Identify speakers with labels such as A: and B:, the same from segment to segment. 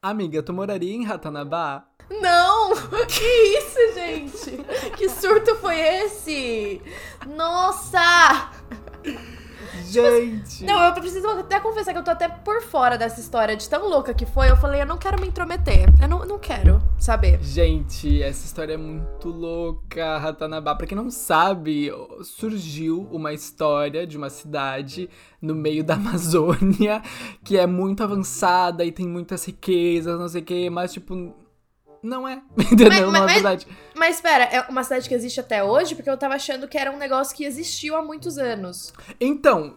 A: Amiga, tu moraria em Ratanabá?
B: Não! Que isso, gente? Que surto foi esse? Nossa!
A: Gente!
B: Não, eu preciso até confessar que eu tô até por fora dessa história de tão louca que foi. Eu falei, eu não quero me intrometer. Eu não, não quero saber.
A: Gente, essa história é muito louca, Ratanabá. Pra quem não sabe, surgiu uma história de uma cidade no meio da Amazônia que é muito avançada e tem muitas riquezas, não sei o que, mas tipo. Não é, entendeu?
B: Mas-
A: não é
B: mas-
A: verdade.
B: Mas espera, é uma cidade que existe até hoje? Porque eu tava achando que era um negócio que existiu há muitos anos.
A: Então,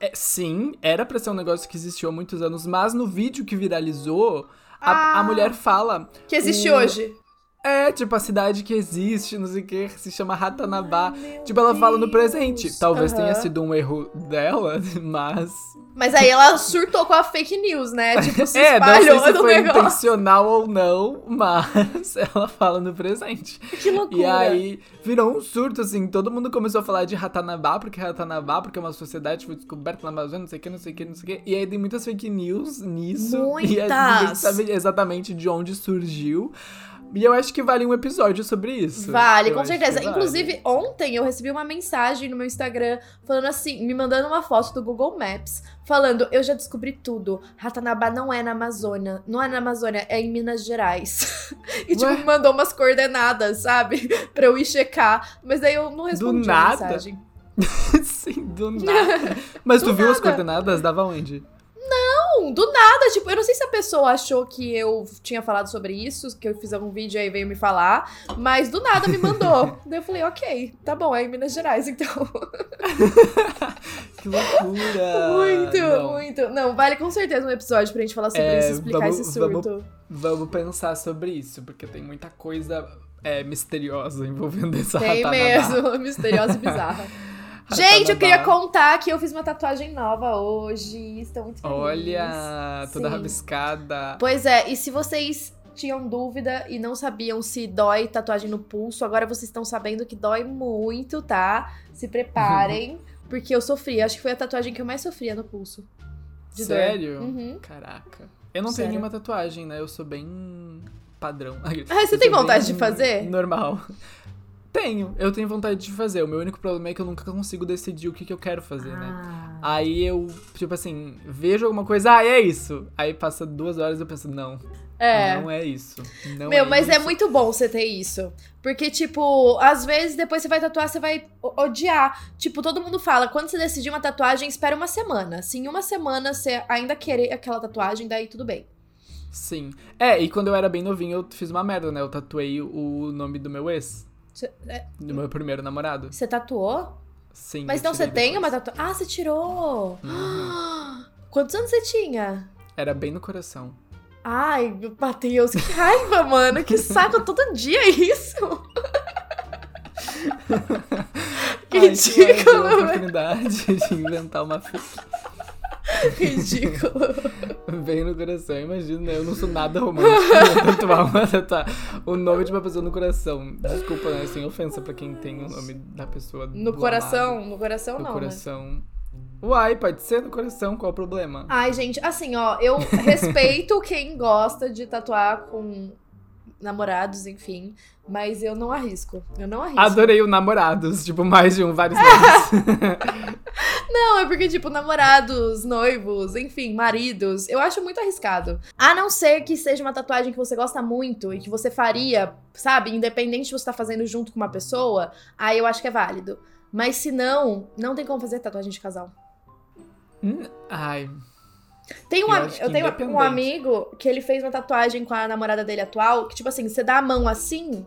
A: é, sim, era pra ser um negócio que existiu há muitos anos, mas no vídeo que viralizou, a, a
B: Ah.
A: mulher fala.
B: Que existe
A: O-
B: hoje.
A: É, tipo, a cidade que existe, não sei o que, se chama Ratanabá.
B: Meu
A: tipo, ela fala no
B: Deus.
A: presente. Talvez tenha
B: Aham.
A: sido um erro dela, mas.
B: Mas aí ela surtou com a fake news, né? Tipo, se
A: é, não sei
B: espalhou
A: se foi
B: negócio.
A: intencional ou não, mas ela fala no presente.
B: Que loucura.
A: E aí virou um surto, assim, todo mundo começou a falar de Ratanabá, porque Ratanabá, porque é uma sociedade que foi descoberta na Amazônia, não sei o que, não sei o que, não sei o que. E aí tem muitas fake news nisso. E aí ninguém
B: Muitas.
A: sabe exatamente de onde surgiu. E eu acho que vale um episódio sobre isso.
B: Vale,
A: Eu
B: com certeza.
A: vale.
B: Inclusive, ontem eu recebi uma mensagem no meu Instagram falando assim, me mandando uma foto do Google Maps, falando: Eu já descobri tudo. Ratanabá não é na Amazônia. Não é na Amazônia, é em Minas Gerais. e, tipo,
A: Ué?
B: me mandou umas coordenadas, sabe? pra eu ir checar. Mas daí eu não respondi a
A: nada?
B: mensagem.
A: Sim, do nada. Mas tu
B: Do
A: viu as
B: nada.
A: coordenadas? Dava onde?
B: Não, do nada. Tipo, eu não sei se a pessoa achou que eu tinha falado sobre isso, que eu fiz algum vídeo aí e veio me falar, mas do nada me mandou. daí eu falei, ok, tá bom, é em Minas Gerais, então.
A: Que loucura!
B: Muito,
A: Não.
B: muito. Não, vale com certeza um episódio pra gente falar sobre
A: É,
B: isso, explicar
A: vamos-
B: esse surto.
A: vamos- Vamos pensar sobre isso, porque tem muita coisa é, misteriosa envolvendo essa
B: Tem
A: Ratanabá.
B: mesmo, misteriosa e bizarra. Gente, eu queria contar que eu fiz uma tatuagem nova hoje. Estou muito feliz.
A: Olha, toda
B: Sim.
A: rabiscada.
B: Pois é, e se vocês tinham dúvida e não sabiam se dói tatuagem no pulso, agora vocês estão sabendo que dói muito, tá? Se preparem, porque eu sofri. Acho que foi a tatuagem que eu mais sofria no pulso. De dor.
A: Sério?
B: Uhum.
A: Caraca. Eu não
B: Sério.
A: tenho nenhuma tatuagem, né? Eu sou bem padrão.
B: Ah, você
A: Eu
B: tem vontade de fazer?
A: Normal. Tenho, eu tenho vontade de fazer. O meu único problema é que eu nunca consigo decidir o que, que eu quero fazer, né?
B: Ah.
A: Aí eu, tipo assim, vejo alguma coisa, ah, é isso. Aí passa duas horas e eu penso, não,
B: É.
A: não é isso. Não
B: Meu,
A: é
B: mas é
A: isso.
B: muito bom você ter isso. Porque, tipo, às vezes depois você vai tatuar, você vai odiar. Tipo, todo mundo fala, quando você decidir uma tatuagem, espera uma semana. Se em uma semana você ainda querer aquela tatuagem, daí tudo bem.
A: Sim. É, e quando eu era bem novinho, eu fiz uma merda, né? Eu tatuei o nome do meu ex,
B: é,
A: do meu primeiro namorado.
B: você tatuou?
A: Sim.
B: Mas então você tem uma tatuagem. Ah, você tirou!
A: Uhum.
B: Quantos anos você tinha?
A: Era bem no coração.
B: Ai, Matheus, que raiva, mano. Que saco todo dia isso. que
A: Ai,
B: ridículo,
A: oportunidade de inventar uma fic
B: Ridículo.
A: bem no coração. Imagina, né? eu não sou nada romântico. vou tatuar uma tatuar o nome de uma pessoa no coração. Desculpa, né? Sem ofensa pra quem tem o nome da pessoa
B: No coração, no coração
A: No
B: não, né?
A: coração. Uai, pode ser no coração, qual o problema?
B: Ai, gente, assim, ó, eu respeito quem gosta de tatuar com namorados, enfim, mas eu não arrisco. Eu não arrisco.
A: Adorei o namorados, tipo, mais de um, vários nomes.
B: Não, é porque, tipo, namorados, noivos, enfim, maridos, eu acho muito arriscado. A não ser que seja uma tatuagem que você gosta muito e que você faria, sabe, independente de você estar fazendo junto com uma pessoa, aí eu acho que é válido. Mas se não, não tem como fazer tatuagem de casal.
A: Hum, Ai,
B: Tem um,
A: Eu
B: eu tenho um amigo que ele fez uma tatuagem com a namorada dele atual, que tipo assim, você dá a mão assim,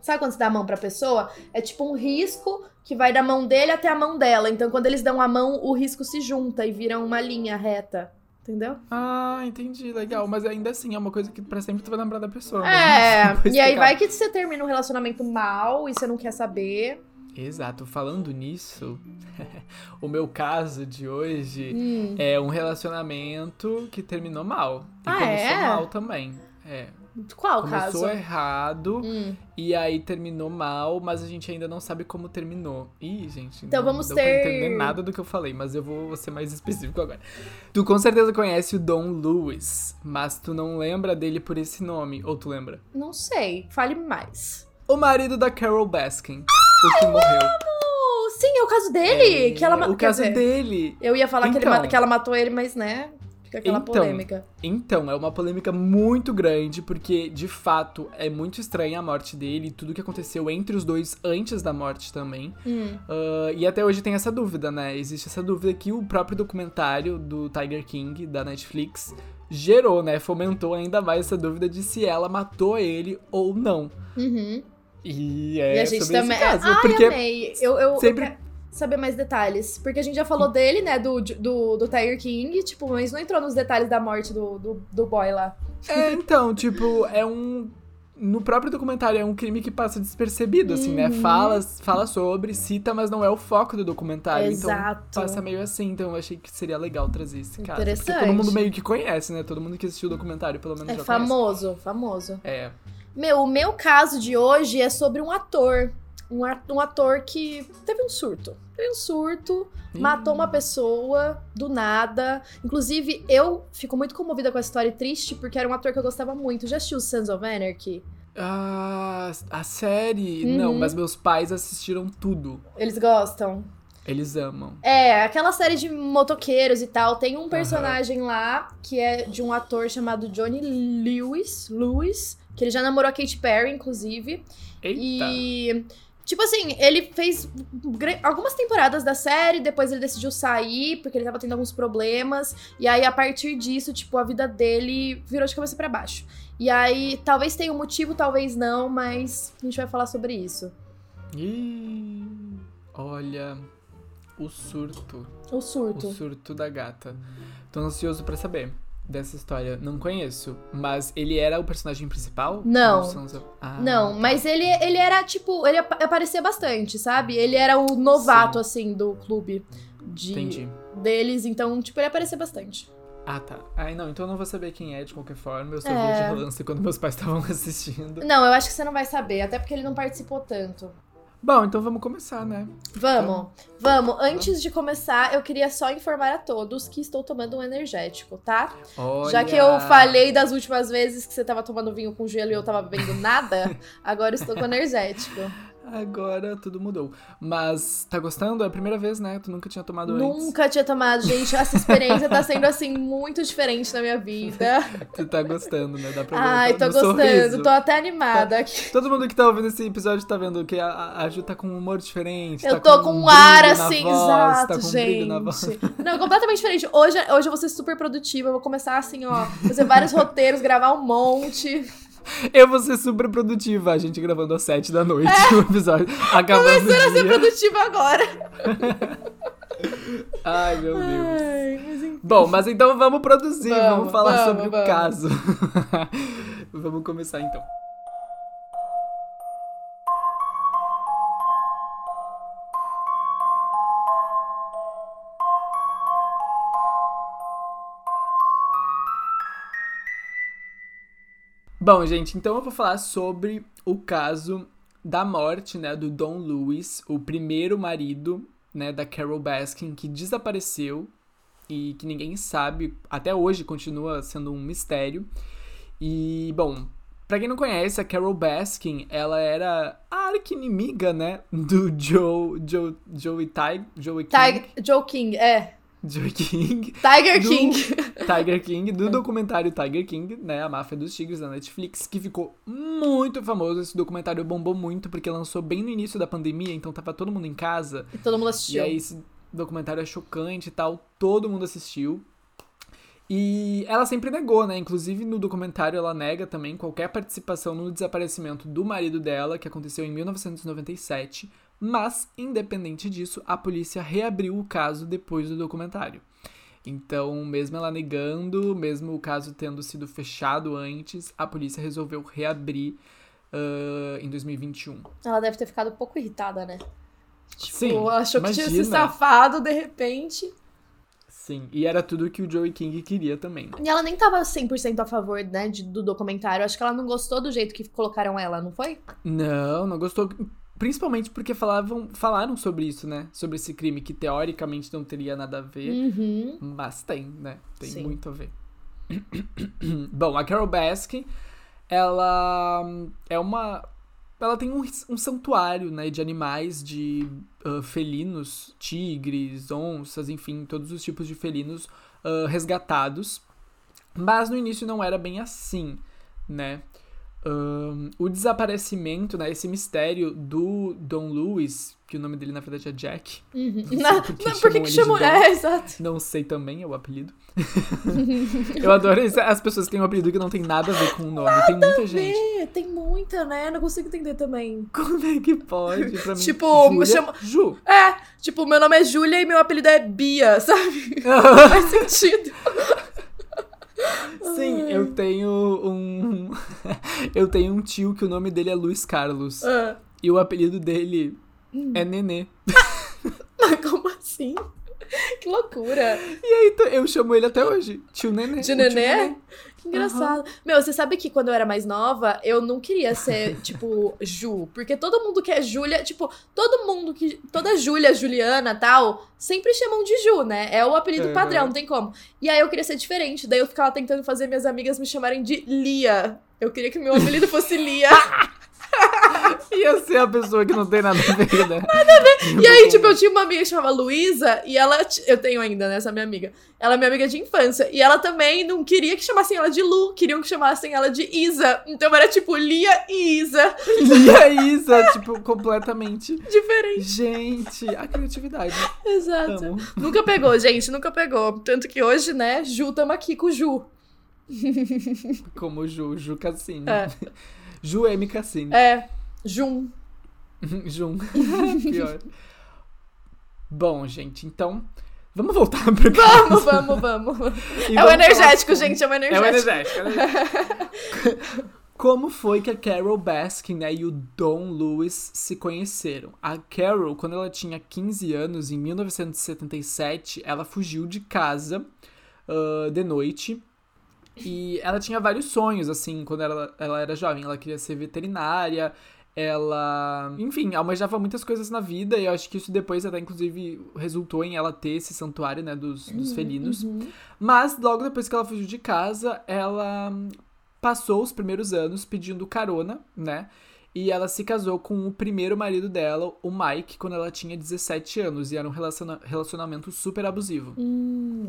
B: sabe quando você dá a mão pra pessoa? É tipo um risco que vai da mão dele até a mão dela. Então quando eles dão a mão, o risco se junta e vira uma linha reta. Entendeu?
A: ah, entendi, legal. Mas ainda assim, é uma coisa que pra sempre tu vai lembrar da pessoa.
B: É,
A: mesmo depois
B: e aí vai que você termina um relacionamento mal e você não quer saber.
A: Exato, falando nisso, o meu caso de hoje
B: Hum.
A: é um relacionamento que terminou mal. E
B: Ah,
A: começou
B: é?
A: mal também. É.
B: Qual
A: Começou
B: caso?
A: errado
B: Hum.
A: e aí terminou mal, mas a gente ainda não sabe como terminou. Ih, gente.
B: Então
A: não
B: vamos
A: deu
B: ter-
A: pra entender nada do que eu falei, mas eu vou ser mais específico agora. Tu com certeza conhece o Don Lewis, mas tu não lembra dele por esse nome, ou tu lembra?
B: Não sei. Fale mais.
A: O marido da Carol Baskin, o que morreu.
B: Sim, é o caso dele.
A: É,
B: que ela ma-
A: o caso
B: dizer,
A: dele.
B: Eu ia falar que, ele
A: Então.
B: que ela matou ele, mas né? Fica aquela
A: Então.
B: polêmica.
A: Então, é uma polêmica muito grande, porque de fato é muito estranha a morte dele e tudo que aconteceu entre os dois antes da morte também.
B: Hum.
A: Ah, e até hoje tem essa dúvida, né? Existe essa dúvida que o próprio documentário do Tiger King, da Netflix, gerou, né? Fomentou ainda mais essa dúvida de se ela matou ele ou não.
B: Uhum.
A: E é
B: e a gente
A: sobre
B: também.
A: caso.
B: Ai,
A: porque
B: amei. Eu, eu,
A: sempre-
B: eu saber mais detalhes. Porque a gente já falou dele, né? Do, do, do Tiger King, tipo, mas não entrou nos detalhes da morte do, do, do boy lá.
A: É, então, tipo, é um. No próprio documentário é um crime que passa despercebido, assim, né?
B: Uhum.
A: Fala, fala sobre, cita, mas não é o foco do documentário.
B: Exato.
A: Então passa meio assim, então eu achei que seria legal trazer esse caso. Porque
B: Interessante.
A: todo mundo meio que conhece, né? Todo mundo que assistiu o documentário, pelo menos
B: É
A: já
B: famoso, famoso.
A: conhece. É.
B: Meu, o meu caso de hoje é sobre um ator. Um, um ator que teve um surto. Teve um surto, matou uma pessoa do nada. Inclusive, eu fico muito comovida com a história e triste, porque era um ator que eu gostava muito. Já assistiu Sons of Anarchy?
A: Ah, a série.
B: Uhum.
A: Não, mas meus pais assistiram tudo.
B: Eles gostam?
A: Eles amam.
B: É, aquela série de motoqueiros e tal. Tem um personagem lá que é de um ator chamado Johnny Lewis. Lewis. Que ele já namorou a Katy Perry, inclusive.
A: Eita.
B: E. Tipo assim, ele fez algumas temporadas da série, depois ele decidiu sair, porque ele tava tendo alguns problemas. E aí, a partir disso, tipo, a vida dele virou de cabeça pra baixo. E aí, talvez tenha um motivo, talvez não, mas a gente vai falar sobre isso.
A: Ih, olha, o surto.
B: O surto.
A: O surto da gata. Tô ansioso pra saber dessa história. Não conheço, mas ele era o personagem principal?
B: Não.
A: Ah,
B: Não, mas ele, ele era, tipo, ele apa- aparecia bastante, sabe? Ele era o novato, assim, do clube de,
A: Entendi.
B: deles, então, tipo, ele aparecia bastante.
A: Ah, tá. Ai, não, então eu não vou saber quem é de qualquer forma. Eu só
B: É.
A: vi de relance quando meus pais estavam assistindo.
B: Não, eu acho que você não vai saber, até porque ele não participou tanto.
A: Bom, então vamos começar, né?
B: Vamos, vamos. Antes de começar, eu queria só informar a todos que estou tomando um energético, tá?
A: Olha...
B: Já que eu falei das últimas vezes que você tava tomando vinho com gelo e eu tava bebendo nada, agora estou com energético.
A: Agora tudo mudou. Mas tá gostando? É a primeira vez, né? Tu nunca tinha tomado antes.
B: Nunca tinha tomado, gente. Essa experiência tá sendo, assim, muito diferente na minha vida.
A: Tu tá gostando, né? Dá pra ver
B: Ai, tô gostando.
A: sorriso.
B: Tô até animada aqui.
A: Todo mundo que tá ouvindo esse episódio tá vendo que a, a Ju tá com um humor diferente.
B: Eu
A: tá
B: tô com
A: um
B: um ar assim,
A: voz,
B: exato,
A: tá com um
B: gente. Não, completamente diferente. Hoje, hoje eu vou ser super produtiva. Eu vou começar assim, ó, fazer vários roteiros, gravar um monte.
A: Eu vou ser super produtiva, a gente gravando às sete da noite o episódio. Acabando
B: É. Começando a ser produtiva agora.
A: Ai, meu Deus.
B: Ai, mas.
A: Bom, mas então vamos produzir, vamos,
B: Vamos,
A: falar
B: vamos,
A: sobre
B: vamos.
A: o caso. vamos começar então. Bom, gente, então eu vou falar sobre o caso da morte, né, do Don Lewis, o primeiro marido, né, da Carol Baskin, que desapareceu e que ninguém sabe, até hoje continua sendo um mistério. E, bom, pra quem não conhece, a Carol Baskin, ela era a arqui-inimiga, né, do Joe, Joe, Joey Ty, Joey King,
B: Tiger, Joe King, é.
A: Joey King,
B: Tiger
A: Do-
B: King.
A: Tiger King, do documentário Tiger King, né, a máfia dos tigres da Netflix, que ficou muito famoso. Esse documentário bombou muito porque lançou bem no início da pandemia, então tava todo mundo em casa.
B: E todo mundo
A: E
B: assistiu.
A: aí esse documentário é chocante e tal, todo mundo assistiu. E ela sempre negou, né? Inclusive no documentário ela nega também qualquer participação no desaparecimento do marido dela, que aconteceu em 1997. Mas, independente disso, a polícia reabriu o caso depois do documentário. Então, mesmo ela negando, mesmo o caso tendo sido fechado antes, a polícia resolveu reabrir ah, em 2021.
B: Ela deve ter ficado um pouco irritada, né? Tipo,
A: Sim,
B: achou que tinha se
A: imagina.
B: safado de repente.
A: Sim, e era tudo que o Joey King queria também.
B: E ela nem tava 100% a favor, né, de- do documentário. Acho que ela não gostou do jeito que colocaram ela, não foi?
A: Não, não gostou. Principalmente porque falavam, falaram sobre isso, né? Sobre esse crime que teoricamente não teria nada a ver.
B: Uhum.
A: Mas tem, né? Tem
B: Sim.
A: muito a ver. Bom, a Carol Baskin, ela é uma. Ela tem um, um santuário, né, de animais, de ah, felinos, tigres, onças, enfim, todos os tipos de felinos ah, resgatados. Mas no início não era bem assim, né? O desaparecimento, né, esse mistério do Don Lewis, que o nome dele na verdade é Jack,
B: Uhum. Não,
A: por que
B: não, por que que chamou? É, exato.
A: não sei também, é o apelido. eu adoro isso, as pessoas que têm um apelido que não tem nada a ver com o nome. tem muita gente.
B: Tem muita, né? Não consigo entender também.
A: Como é que pode? Pra mim,
B: Tipo,
A: Júlia,
B: chama-
A: Ju.
B: É, tipo, meu nome é Júlia e meu apelido é Bia, sabe? Faz sentido.
A: Sim, eu tenho um. eu tenho um tio que o nome dele é Luiz Carlos.
B: Ah,
A: E o apelido dele
B: Hum.
A: é Nenê.
B: como assim? Que loucura.
A: E aí eu chamo ele até hoje. Tio Nenê.
B: De
A: tio
B: nenê? Que engraçado. Meu, você sabe que quando eu era mais nova, eu não queria ser, tipo, Ju. Porque todo mundo que é Júlia, tipo, todo mundo que. Toda Júlia, Juliana tal, sempre chamam de Ju, né? É o apelido
A: Uhum.
B: padrão, não tem como. E aí eu queria ser diferente. Daí eu ficava tentando fazer minhas amigas me chamarem de Lia. Eu queria que meu apelido fosse Lia.
A: Ia ser a pessoa que não tem nada a ver, né?
B: E aí, tipo, eu tinha uma amiga que chamava Luísa, e ela. Eu tenho ainda, né, essa minha amiga. Ela é minha amiga de infância. E ela também não queria que chamassem ela de Lu, queriam que chamassem ela de Isa. Então era tipo Lia e Isa.
A: E a Isa, tipo, completamente.
B: Diferente.
A: Gente, a criatividade.
B: Exato. Nunca pegou, gente, nunca pegou. Tanto que hoje, né, Ju, tamo aqui com o Ju.
A: Como Ju, Ju Cassini.
B: É.
A: Ju M. Cassini.
B: É, Jum.
A: Jun. Pior. Bom, gente, então. Vamos voltar pro
B: Vamos, vamos, vamos.
A: E
B: É o
A: vamos
B: energético,
A: falar
B: gente, é o
A: como-
B: energético.
A: É o energético. é o energético. Como foi que a Carol Baskin né, e o Don Lewis se conheceram? A Carol, quando ela tinha 15 anos, em 1977, ela fugiu de casa ah, de noite. E ela tinha vários sonhos, assim, quando ela, ela era jovem. Ela queria ser veterinária, ela. Enfim, almejava muitas coisas na vida. E eu acho que isso depois até, inclusive, resultou em ela ter esse santuário, né, dos, dos felinos.
B: Uhum.
A: Mas logo depois que ela fugiu de casa, ela hum, passou os primeiros anos pedindo carona, né? E ela se casou com o primeiro marido dela, o Mike, quando ela tinha 17 anos. E era um relaciona- relacionamento super abusivo.
B: Hum.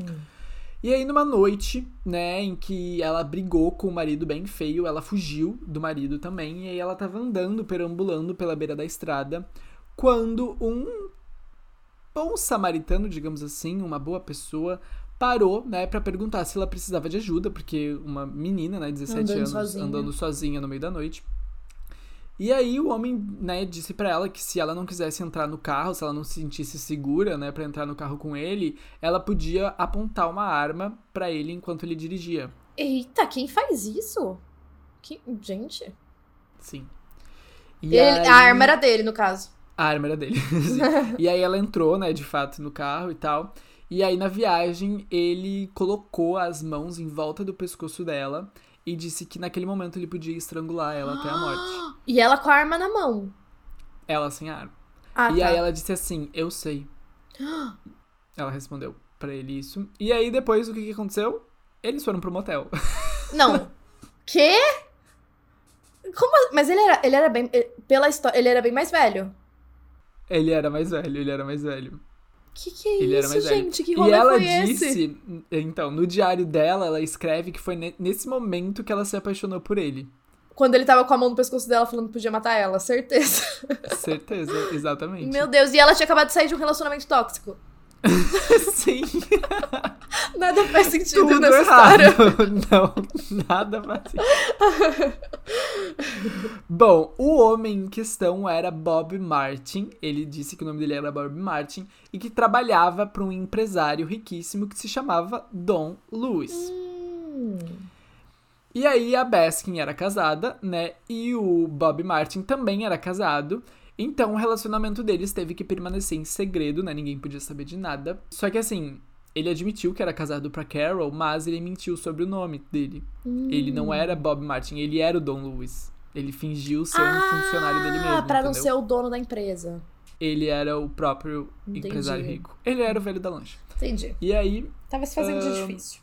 A: E aí, numa noite, né, em que ela brigou com o marido bem feio, ela fugiu do marido também. E aí ela tava andando, perambulando pela beira da estrada, quando um bom samaritano, digamos assim, uma boa pessoa, parou, né, pra perguntar se ela precisava de ajuda, porque uma menina, né, 17
B: Andando
A: anos,
B: sozinha.
A: andando sozinha no meio da noite. E aí o homem, né, disse pra ela que se ela não quisesse entrar no carro, se ela não se sentisse segura, né, para entrar no carro com ele, ela podia apontar uma arma pra ele enquanto ele dirigia.
B: Eita, quem faz isso? Que... Gente.
A: Sim.
B: Ele-
A: aí-
B: A arma era dele, no caso.
A: A arma era dele. E aí ela entrou, né, de fato, no carro e tal. E aí na viagem ele colocou as mãos em volta do pescoço dela e disse que naquele momento ele podia estrangular ela até a morte.
B: E ela com a arma na mão.
A: Ela sem arma.
B: Ah,
A: e
B: tá.
A: aí ela disse assim: Eu sei. Ela respondeu pra ele isso. E aí depois o que, que aconteceu? Eles foram pro motel.
B: Não. Quê? Como? Mas ele era, ele era bem. eh, Pela história, ele era bem mais velho.
A: ele era mais velho, ele era mais velho.
B: Que que é
A: Ele era
B: isso,
A: mais velho.
B: gente? Que
A: E
B: rolê
A: ela
B: foi esse?
A: disse, então, no diário dela, ela escreve que foi ne- nesse momento que ela se apaixonou por ele.
B: Quando ele tava com a mão no pescoço dela falando que podia matar ela, certeza.
A: Certeza, exatamente.
B: Meu Deus, e ela tinha acabado de sair de um relacionamento tóxico.
A: Sim,
B: Nada faz sentido
A: tudo
B: nessa
A: errado.
B: história.
A: Não, nada faz sentido. Bom, o homem em questão era Bob Martin. Ele disse que o nome dele era Bob Martin e que trabalhava para um empresário riquíssimo que se chamava Don Lewis.
B: Hum.
A: E aí a Baskin era casada, né? E o Bob Martin também era casado. Então o relacionamento deles teve que permanecer em segredo, né? Ninguém podia saber de nada. Só que assim, ele admitiu que era casado pra Carol, mas ele mentiu sobre o nome dele. Ele não era Bob Martin, ele era o Don Lewis. Ele fingiu ser um funcionário dele mesmo.
B: Ah, pra não
A: entendeu?
B: ser o dono da empresa.
A: Ele era o próprio
B: Entendi.
A: empresário rico. Ele era o velho da lancha.
B: Entendi.
A: E aí,
B: Tava se fazendo de
A: Ahn,
B: difícil.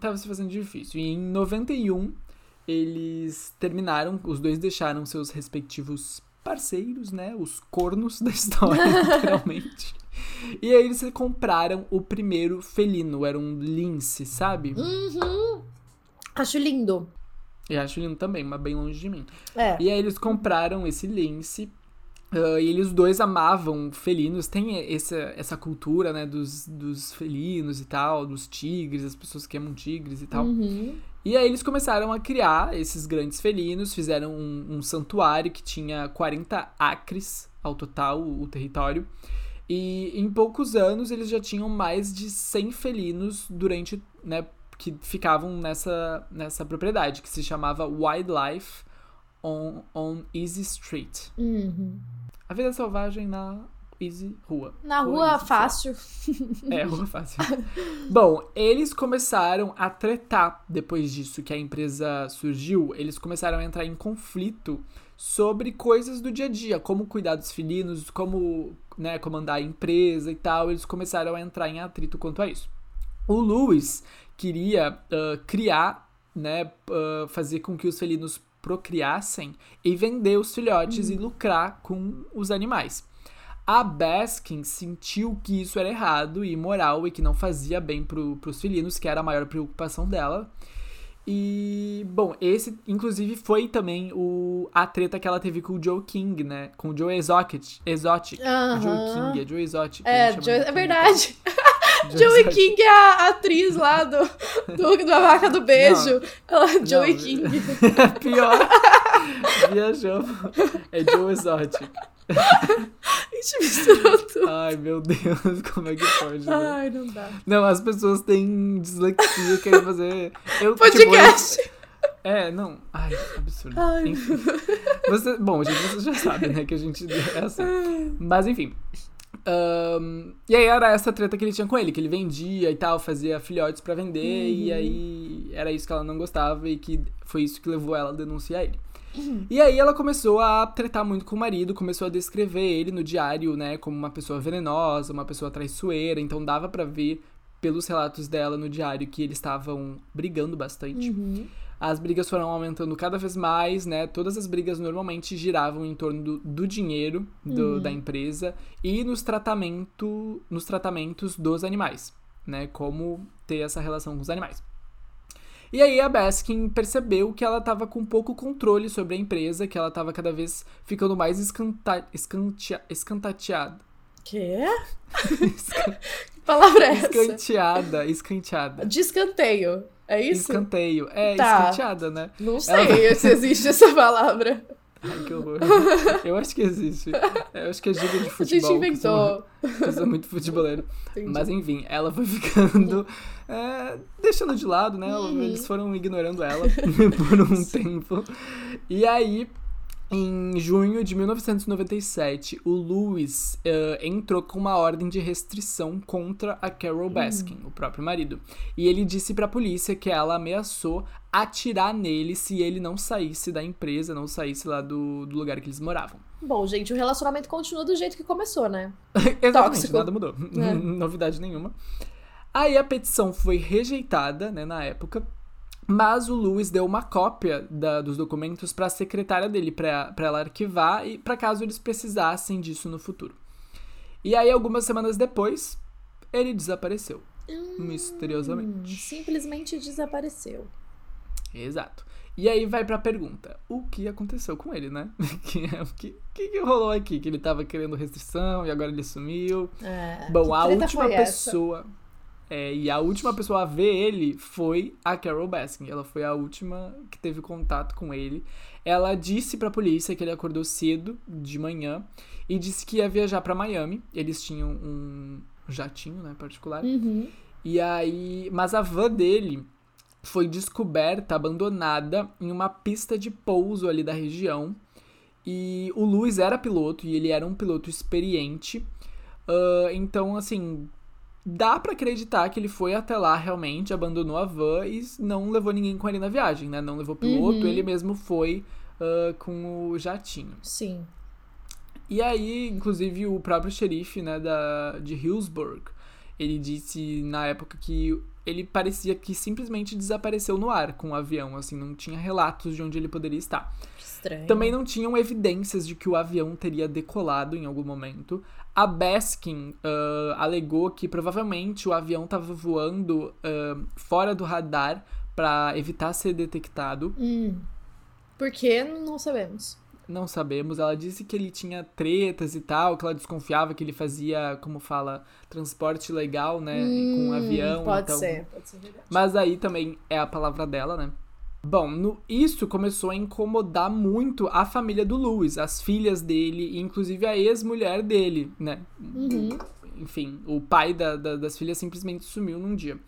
A: tava se fazendo difícil. E em 91, eles terminaram, os dois deixaram seus respectivos parceiros, né? Os cornos da história, literalmente. E aí eles compraram o primeiro felino, era um lince, sabe?
B: Uhum. Acho lindo.
A: E acho lindo também, mas bem longe de mim.
B: É.
A: E aí eles compraram esse lince. ah, e eles dois amavam felinos. Tem essa, essa cultura, né, dos, dos felinos e tal, dos tigres, as pessoas que amam tigres e tal.
B: Uhum.
A: E aí eles começaram a criar esses grandes felinos, fizeram um, um santuário que tinha 40 acres ao total, o, o território. E em poucos anos eles já tinham mais de 100 felinos durante, né, que ficavam nessa, nessa propriedade, que se chamava Wildlife on, on Easy Street.
B: Uhum.
A: A vida selvagem na Easy Rua.
B: Na rua
A: Easy,
B: fácil.
A: é, rua fácil. Bom, eles começaram a tretar depois disso que a empresa surgiu. Eles começaram a entrar em conflito sobre coisas do dia a dia, como cuidar dos felinos, como né, comandar a empresa e tal. Eles começaram a entrar em atrito quanto a isso. O Lewis queria ah, criar, né, ah, fazer com que os felinos procriassem e vender os filhotes e lucrar com os animais. A Baskin sentiu que isso era errado e imoral e que não fazia bem pro, pros felinos, que era a maior preocupação dela. E, bom, esse, inclusive, foi também o, a treta que ela teve com o Joe King, né? Com o Joe Exotic. Exotic.
B: Aham.
A: Joe King, é Joe Exotic.
B: É, Joe- é verdade.
A: Joe
B: Joey. King é a atriz lá do, do, da Vaca do Beijo. Ela é Joey
A: Não,
B: King.
A: Pior. Viajou. É Joe Exotic.
B: A gente misturou tudo.
A: Ai, meu Deus, como é que pode? né?
B: Ai, não dá.
A: Não, as pessoas têm dislexia, querem fazer. Eu, tipo,
B: Podcast.
A: eu- é, não. Ai, absurdo.
B: Ai.
A: Enfim. Você, bom, gente, você já sabe, né, que a gente é assim. Mas enfim. Ahn, e aí era essa treta que ele tinha com ele, que ele vendia e tal, fazia filhotes pra vender, e aí era isso que ela não gostava e que foi isso que levou ela a denunciar ele. E aí ela começou a tretar muito com o marido, começou a descrever ele no diário, né, como uma pessoa venenosa, uma pessoa traiçoeira, então dava pra ver pelos relatos dela no diário que eles estavam brigando bastante.
B: Uhum.
A: As brigas foram aumentando cada vez mais, né? Todas as brigas normalmente giravam em torno do, do dinheiro do- da empresa e nos, tratamento, nos tratamentos dos animais, né? Como ter essa relação com os animais. E aí a Baskin percebeu que ela estava com pouco controle sobre a empresa, que ela estava cada vez ficando mais escanta, escantea, escantateada.
B: Quê? que palavra é essa?
A: Escanteada, escanteada.
B: De escanteio. É isso?
A: Escanteio. É,
B: Tá.
A: escanteada, né?
B: Não sei
A: Ela-
B: se existe essa palavra.
A: Ai, que horror. Eu acho que existe. Eu acho que é gíria de
B: A
A: futebol.
B: gente
A: eu sou-
B: inventou.
A: Eu sou muito futeboleiro.
B: Entendi.
A: Mas enfim, ela foi ficando. é, deixando de lado, né?
B: Uhum.
A: Eles foram ignorando ela por um tempo. E aí. Em junho de 1997, o Lewis eh, entrou com uma ordem de restrição contra a Carol Baskin, o próprio marido. E ele disse pra polícia que ela ameaçou atirar nele se ele não saísse da empresa, não saísse lá do, do lugar que eles moravam.
B: Bom, gente, o relacionamento continua do jeito que começou, né?
A: Exatamente,
B: Tóxico.
A: nada mudou.
B: É.
A: Novidade nenhuma. Aí a petição foi rejeitada, né, na época. Mas o Lewis deu uma cópia da- dos documentos para a secretária dele, para ela arquivar e para caso eles precisassem disso no futuro. E aí, algumas semanas depois, ele desapareceu.
B: Hum,
A: misteriosamente.
B: simplesmente desapareceu.
A: Exato. E aí vai pra pergunta: o que aconteceu com ele, né? que, o que, que, que rolou aqui? Que ele tava querendo restrição e agora ele sumiu.
B: É,
A: Bom, a última
B: foi essa?
A: É, e a última pessoa a ver ele foi a Carol Baskin. Ela foi a última que teve contato com ele. Ela disse pra polícia que ele acordou cedo de manhã e disse que ia viajar pra Miami. Eles tinham um jatinho, né, particular.
B: Uhum.
A: E aí, mas a van dele foi descoberta abandonada em uma pista de pouso ali da região. E o Luiz era piloto e ele era um piloto experiente. Ah, então, assim, dá pra acreditar que ele foi até lá realmente, abandonou a van e não levou ninguém com ele na viagem, né? Não levou piloto,
B: Uhum.
A: ele mesmo foi ah, com o jatinho.
B: Sim.
A: E aí, inclusive, o próprio xerife, né, da, de Hillsburg, ele disse na época que ele parecia que simplesmente desapareceu no ar com o avião, assim, não tinha relatos de onde ele poderia estar.
B: Estranho.
A: Também não tinham evidências de que o avião teria decolado em algum momento. A Baskin ah, alegou que provavelmente o avião estava voando ah, fora do radar para evitar ser detectado.
B: Hum. Por quê? Não sabemos.
A: Não sabemos. Ela disse que ele tinha tretas e tal, que ela desconfiava que ele fazia, como fala, transporte legal, né? com
B: Hum,
A: avião.
B: Pode
A: então...
B: ser, pode ser verdade.
A: Mas aí também é a palavra dela, né? Bom, no- isso começou a incomodar muito a família do Lewis, as filhas dele, inclusive a ex-mulher dele, né?
B: Uhum.
A: Enfim, o pai da- da- das filhas simplesmente sumiu num dia.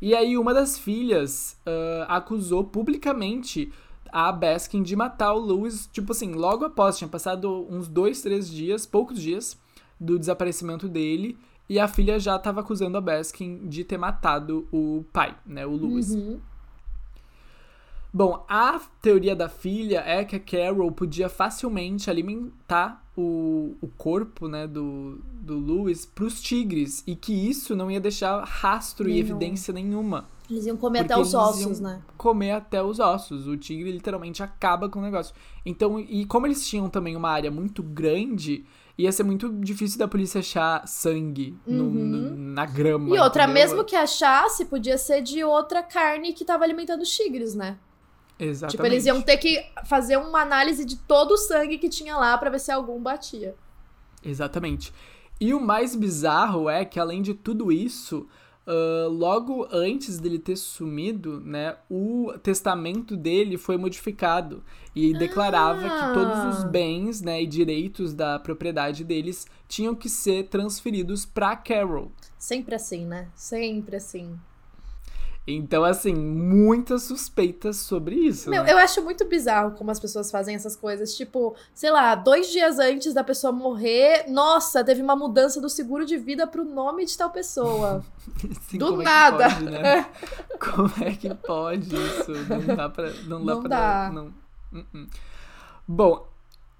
A: E aí uma das filhas ah, acusou publicamente a Baskin de matar o Lewis, tipo assim, logo após, tinha passado uns dois, três dias, poucos dias, do desaparecimento dele, e a filha já estava acusando a Baskin de ter matado o pai, né, o Lewis.
B: Uhum.
A: Bom, a teoria da filha é que a Carol podia facilmente alimentar o, o corpo, né, do, do Lewis pros tigres e que isso não ia deixar rastro e
B: Nenhum.
A: evidência nenhuma.
B: Eles iam comer até os ossos,
A: iam
B: né?
A: Comer até os ossos. O tigre literalmente acaba com o negócio. Então, e como eles tinham também uma área muito grande, ia ser muito difícil da polícia achar sangue no-
B: Uhum.
A: no- na grama.
B: E outra,
A: entendeu?
B: mesmo que achasse, podia ser de outra carne que tava alimentando os tigres, né?
A: Exatamente.
B: Tipo, eles iam ter que fazer uma análise de todo o sangue que tinha lá pra ver se algum batia.
A: Exatamente. E o mais bizarro é que, além de tudo isso, ah, logo antes dele ter sumido, né, o testamento dele foi modificado e declarava que todos os
B: Ah.
A: bens, né, e direitos da propriedade deles tinham que ser transferidos para Carol.
B: Sempre assim, né? Sempre assim.
A: Então, assim, muitas suspeitas sobre isso.
B: Meu,
A: né?
B: eu acho muito bizarro como as pessoas fazem essas coisas. Tipo, sei lá, dois dias antes da pessoa morrer, nossa, teve uma mudança do seguro de vida pro nome de tal pessoa.
A: Assim,
B: do
A: como é
B: nada.
A: pode, né? Como é que pode isso? Não dá pra. Não dá
B: Não
A: pra.
B: dá.
A: Não. Uh-uh. Bom,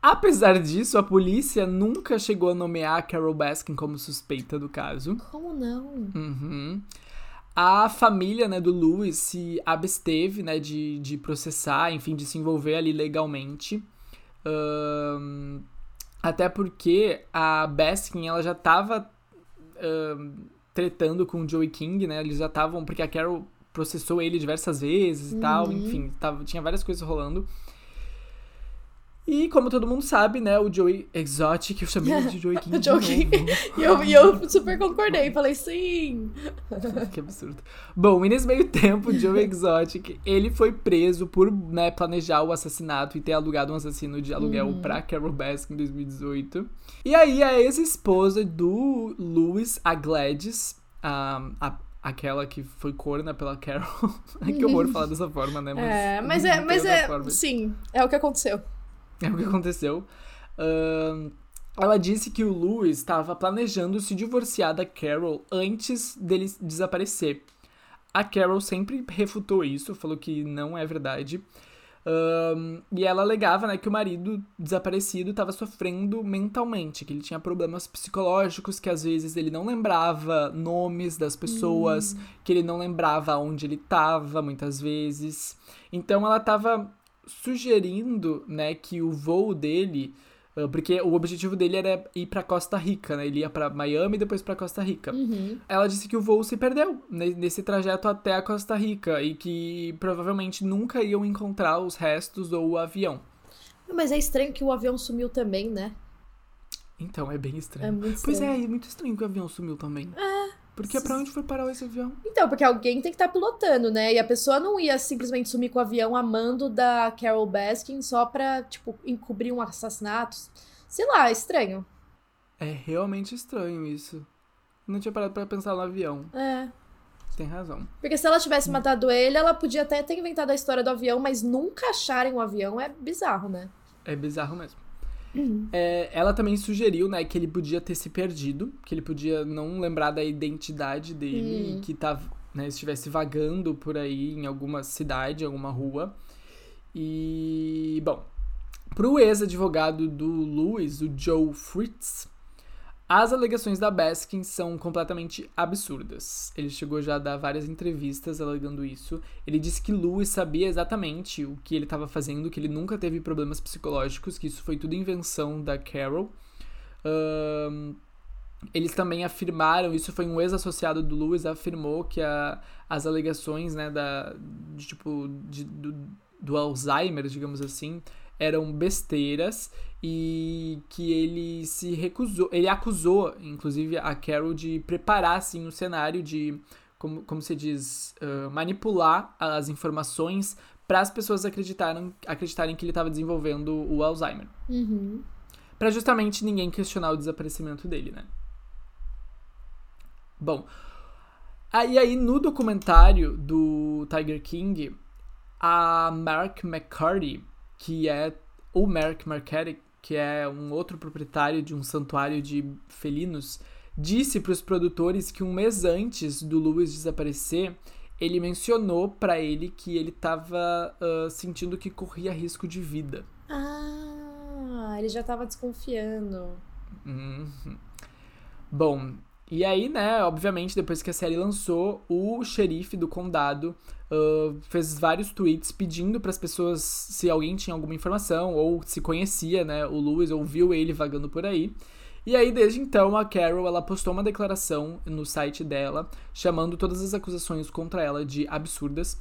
A: apesar disso, a polícia nunca chegou a nomear a Carol Baskin como suspeita do caso.
B: Como não?
A: Uhum. A família né, do Lewis se absteve né, de, de processar, enfim, de se envolver ali legalmente. Ahn, até porque a Baskin ela já estava tretando com o Joey King, né? Eles já estavam. Porque a Carol processou ele diversas vezes e tal,
B: Uhum.
A: enfim, tava, tinha várias coisas rolando. E como todo mundo sabe, né, o Joey Exotic, eu chamei ele de Joey King.
B: Joey King. E eu, e eu super concordei. Falei, sim.
A: que absurdo. Bom, e nesse meio tempo, Joe Exotic, ele foi preso por né, planejar o assassinato e ter alugado um assassino de aluguel
B: Uhum.
A: pra Carol Baskin em 2018. E aí, a ex-esposa do Lewis, a Gladys, a, a- aquela que foi corna pela Carol. Ai, que horror falar dessa forma, né?
B: é, mas é, mas é,
A: forma.
B: sim, é o que aconteceu.
A: É o que aconteceu. Ahn, ela disse que o Lewis estava planejando se divorciar da Carol antes dele desaparecer. A Carol sempre refutou isso, falou que não é verdade. Ahn, e ela alegava né, que o marido desaparecido estava sofrendo mentalmente, que ele tinha problemas psicológicos, que às vezes ele não lembrava nomes das pessoas, que ele não lembrava onde ele estava muitas vezes. Então ela estava sugerindo, né, que o voo dele, ah, porque o objetivo dele era ir pra Costa Rica, né? Ele ia pra Miami e depois pra Costa Rica.
B: Uhum.
A: Ela disse que o voo se perdeu ne- nesse trajeto até a Costa Rica e que provavelmente nunca iam encontrar os restos ou o avião.
B: Mas é estranho que o avião sumiu também, né?
A: Então, é bem estranho.
B: É muito
A: Pois
B: estranho.
A: é, é muito estranho que o avião sumiu também. É. Porque pra onde foi parar esse avião?
B: Então, porque alguém tem que estar pilotando, né? E a pessoa não ia simplesmente sumir com o avião amando da Carol Baskin só pra, tipo, encobrir um assassinato. Sei lá, é estranho.
A: É realmente estranho isso. Não tinha parado pra pensar no avião.
B: É.
A: Tem razão.
B: Porque se ela tivesse matado ele, ela podia até ter inventado a história do avião, mas nunca acharem o avião é bizarro, né?
A: É bizarro mesmo. É, ela também sugeriu, né, que ele podia ter se perdido, que ele podia não lembrar da identidade dele e que tava, né, estivesse vagando por aí em alguma cidade, alguma rua. E, bom, pro ex-advogado do Lewis, o Joe Fritz, as alegações da Baskin são completamente absurdas. Ele chegou já a dar várias entrevistas alegando isso. Ele disse que Lewis sabia exatamente o que ele estava fazendo, que ele nunca teve problemas psicológicos, que isso foi tudo invenção da Carol. Ahn, eles também afirmaram, isso foi um ex-associado do Lewis, afirmou que a- as alegações, né, da, de, tipo, de- do, do Alzheimer, digamos assim, eram besteiras e que ele se recusou, ele acusou, inclusive, a Carol de preparar, assim, o cenário de, como, como se diz, ah, manipular as informações para as pessoas acreditarem, acreditarem que ele estava desenvolvendo o Alzheimer.
B: Uhum.
A: Pra justamente ninguém questionar o desaparecimento dele, né? Bom, aí aí no documentário do Tiger King, a Mark McCarty, que é o Mark McCarty, que é um outro proprietário de um santuário de felinos, disse para os produtores que um mês antes do Lewis desaparecer, ele mencionou pra ele que ele tava ah, sentindo que corria risco de vida.
B: Ah, ele já tava desconfiando.
A: Uhum. Bom, e aí, né, obviamente, depois que a série lançou, o xerife do condado ah, fez vários tweets pedindo para as pessoas se alguém tinha alguma informação ou se conhecia, né, o Lewis ou viu ele vagando por aí. E aí, desde então, a Carol, ela postou uma declaração no site dela, chamando todas as acusações contra ela de absurdas.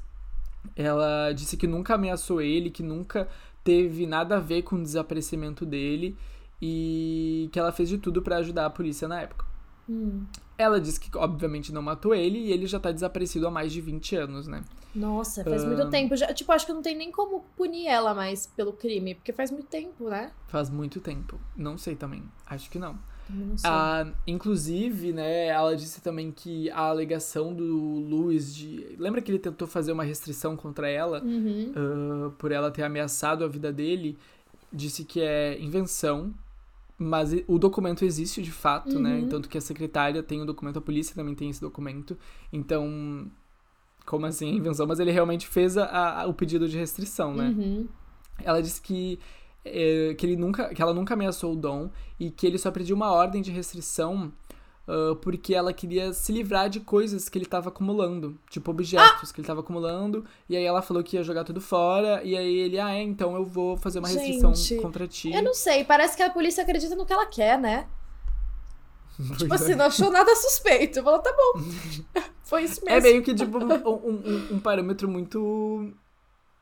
A: Ela disse que nunca ameaçou ele, que nunca teve nada a ver com o desaparecimento dele e que ela fez de tudo pra ajudar a polícia na época.
B: Hum.
A: Ela disse que, obviamente, não matou ele e ele já tá desaparecido há mais de 20 anos, né?
B: Nossa, faz
A: Ah.
B: muito tempo. Já, tipo, acho que não tem nem como punir ela mais pelo crime, porque faz muito tempo, né?
A: Faz muito tempo. Não sei também. Acho que não.
B: Não sei.
A: Ah, inclusive, né, ela disse também que a alegação do Lewis de. Lembra que ele tentou fazer uma restrição contra ela?
B: Uhum.
A: ah, por ela ter ameaçado a vida dele, disse que é invenção, mas o documento existe de fato, né?
B: Uhum.
A: Tanto que a secretária tem o documento, a polícia também tem esse documento. Então, como assim é invenção? Mas ele realmente fez a- a- o pedido de restrição, né?
B: Uhum.
A: Ela disse que, eh, que, ele nunca, que ela nunca ameaçou o Dom e que ele só pediu uma ordem de restrição ah, porque ela queria se livrar de coisas que ele estava acumulando, tipo objetos que ele estava acumulando, e aí ela falou que ia jogar tudo fora, e aí ele, ah, é, então eu vou fazer uma restrição
B: Gente,
A: contra ti.
B: Eu não sei, parece que a polícia acredita no que ela quer, né?
A: Pois
B: Tipo
A: é.
B: assim, não achou nada suspeito. Falou, tá bom. Foi isso
A: É
B: mesmo.
A: meio que, tipo, um, um- um parâmetro muito.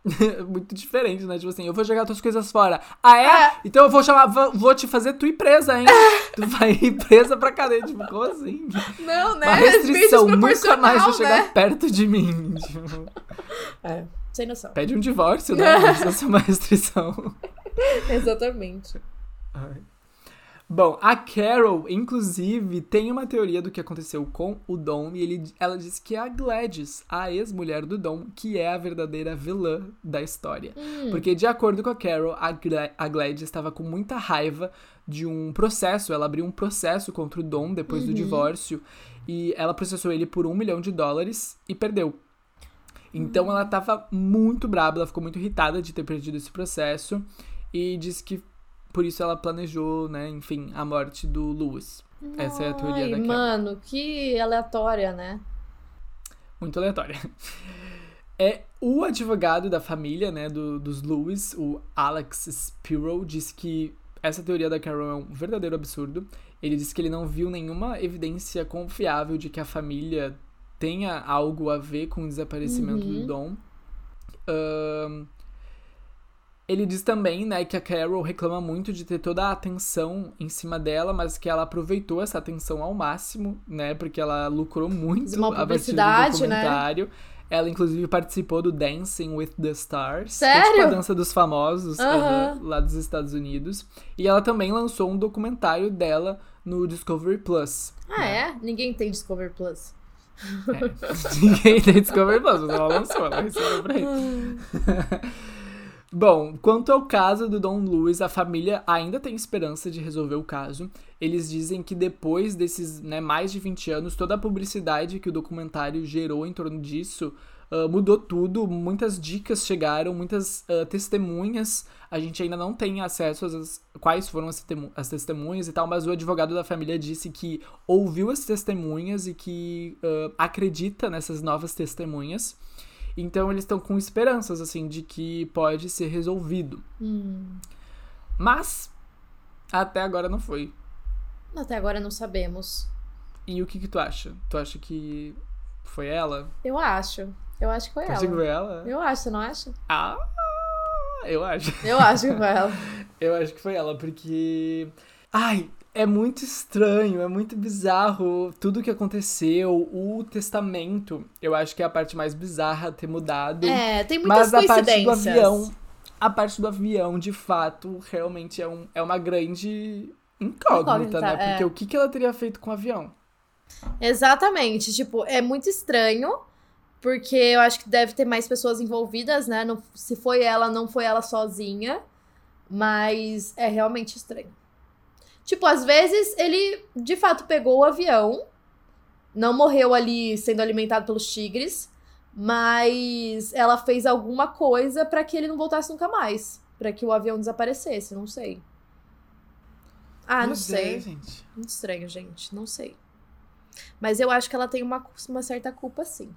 A: muito diferente, né? Tipo assim, eu vou jogar tuas coisas fora. Ah, é?
B: É.
A: Então eu vou chamar, vou, vou te fazer tu ir presa, hein? tu vai ir presa pra cadeia. Tipo, como assim?
B: Não, né?
A: Uma restrição, nunca mais vai chegar
B: né?
A: perto de mim. Tipo,
B: É, sem noção.
A: pede um divórcio, né? Não precisa ser uma restrição.
B: Exatamente.
A: Ai. Bom, a Carol, inclusive, tem uma teoria do que aconteceu com o Dom e ele, ela disse que é a Gladys, a ex-mulher do Dom, que é a verdadeira vilã da história.
B: Hum.
A: Porque, de acordo com a Carol, a, Gla- a Gladys estava com muita raiva de um processo. Ela abriu um processo contra o Dom depois do
B: Uhum.
A: divórcio e ela processou ele por um milhão de dólares e perdeu. Então ela tava muito braba, ela ficou muito irritada de ter perdido esse processo e disse que por isso ela planejou, né, enfim, a morte do Lewis. Essa é a teoria
B: Ai,
A: da Carol.
B: Mano, que aleatória, né?
A: Muito aleatória. É o advogado da família, né, do, dos Lewis, o Alex Spiro, disse que essa teoria da Carol é um verdadeiro absurdo. Ele disse que ele não viu nenhuma evidência confiável de que a família tenha algo a ver com o desaparecimento
B: Uhum.
A: do Dom. Ahn, ele diz também, né, que a Carol reclama muito de ter toda a atenção em cima dela, mas que ela aproveitou essa atenção ao máximo, né, porque ela lucrou muito
B: Uma
A: a partir do
B: publicidade, né?
A: documentário. Ela, inclusive, participou do Dancing with the Stars. que é
B: Sério?
A: tipo a dança dos famosos
B: Aham.
A: aham, lá dos Estados Unidos. E ela também lançou um documentário dela no Discovery Plus.
B: Ah, é? Ninguém tem Discover Plus.
A: É. Ninguém tem Discovery Plus, mas ela lançou, ela recebeu pra isso. Bom, quanto ao caso do Dom Luiz, a família ainda tem esperança de resolver o caso. Eles dizem que depois desses né, mais de 20 anos, toda a publicidade que o documentário gerou em torno disso uh, mudou tudo. Muitas dicas chegaram, muitas uh, testemunhas. A gente ainda não tem acesso às quais foram as, as, testemunhas e tal, mas o advogado da família disse que ouviu as testemunhas e que uh, acredita nessas novas testemunhas. Então eles estão com esperanças, assim, de que pode ser resolvido.
B: Hum.
A: Mas, até agora não foi.
B: Até agora não sabemos.
A: E o que, que tu acha? Tu acha que foi ela?
B: Eu acho. Eu acho que foi
A: Consigo
B: ela.
A: ver ela?
B: Eu acho, você não acha?
A: Ah, eu acho.
B: Eu acho que foi ela.
A: eu acho que foi ela, porque. Ai, é muito estranho, é muito bizarro tudo que aconteceu, o testamento. Eu acho que é a parte mais bizarra ter mudado.
B: É, tem muitas
A: Mas a parte do avião, a parte do avião, de fato, realmente é, um, é uma grande incógnita,
B: Incógnita,
A: né?
B: é.
A: Porque o que, que ela teria feito com o avião?
B: Exatamente. Tipo, é muito estranho. Porque eu acho que deve ter mais pessoas envolvidas, né? Não- se foi ela, não foi ela sozinha. Mas é realmente estranho. Tipo, às vezes ele de fato pegou o avião, não morreu ali sendo alimentado pelos tigres, mas ela fez alguma coisa pra que ele não voltasse nunca mais, Pra que o avião desaparecesse, não sei. Ah, não sei.
A: É, gente.
B: Muito estranho, gente. Não sei. Mas eu acho que ela tem uma, uma certa culpa, sim.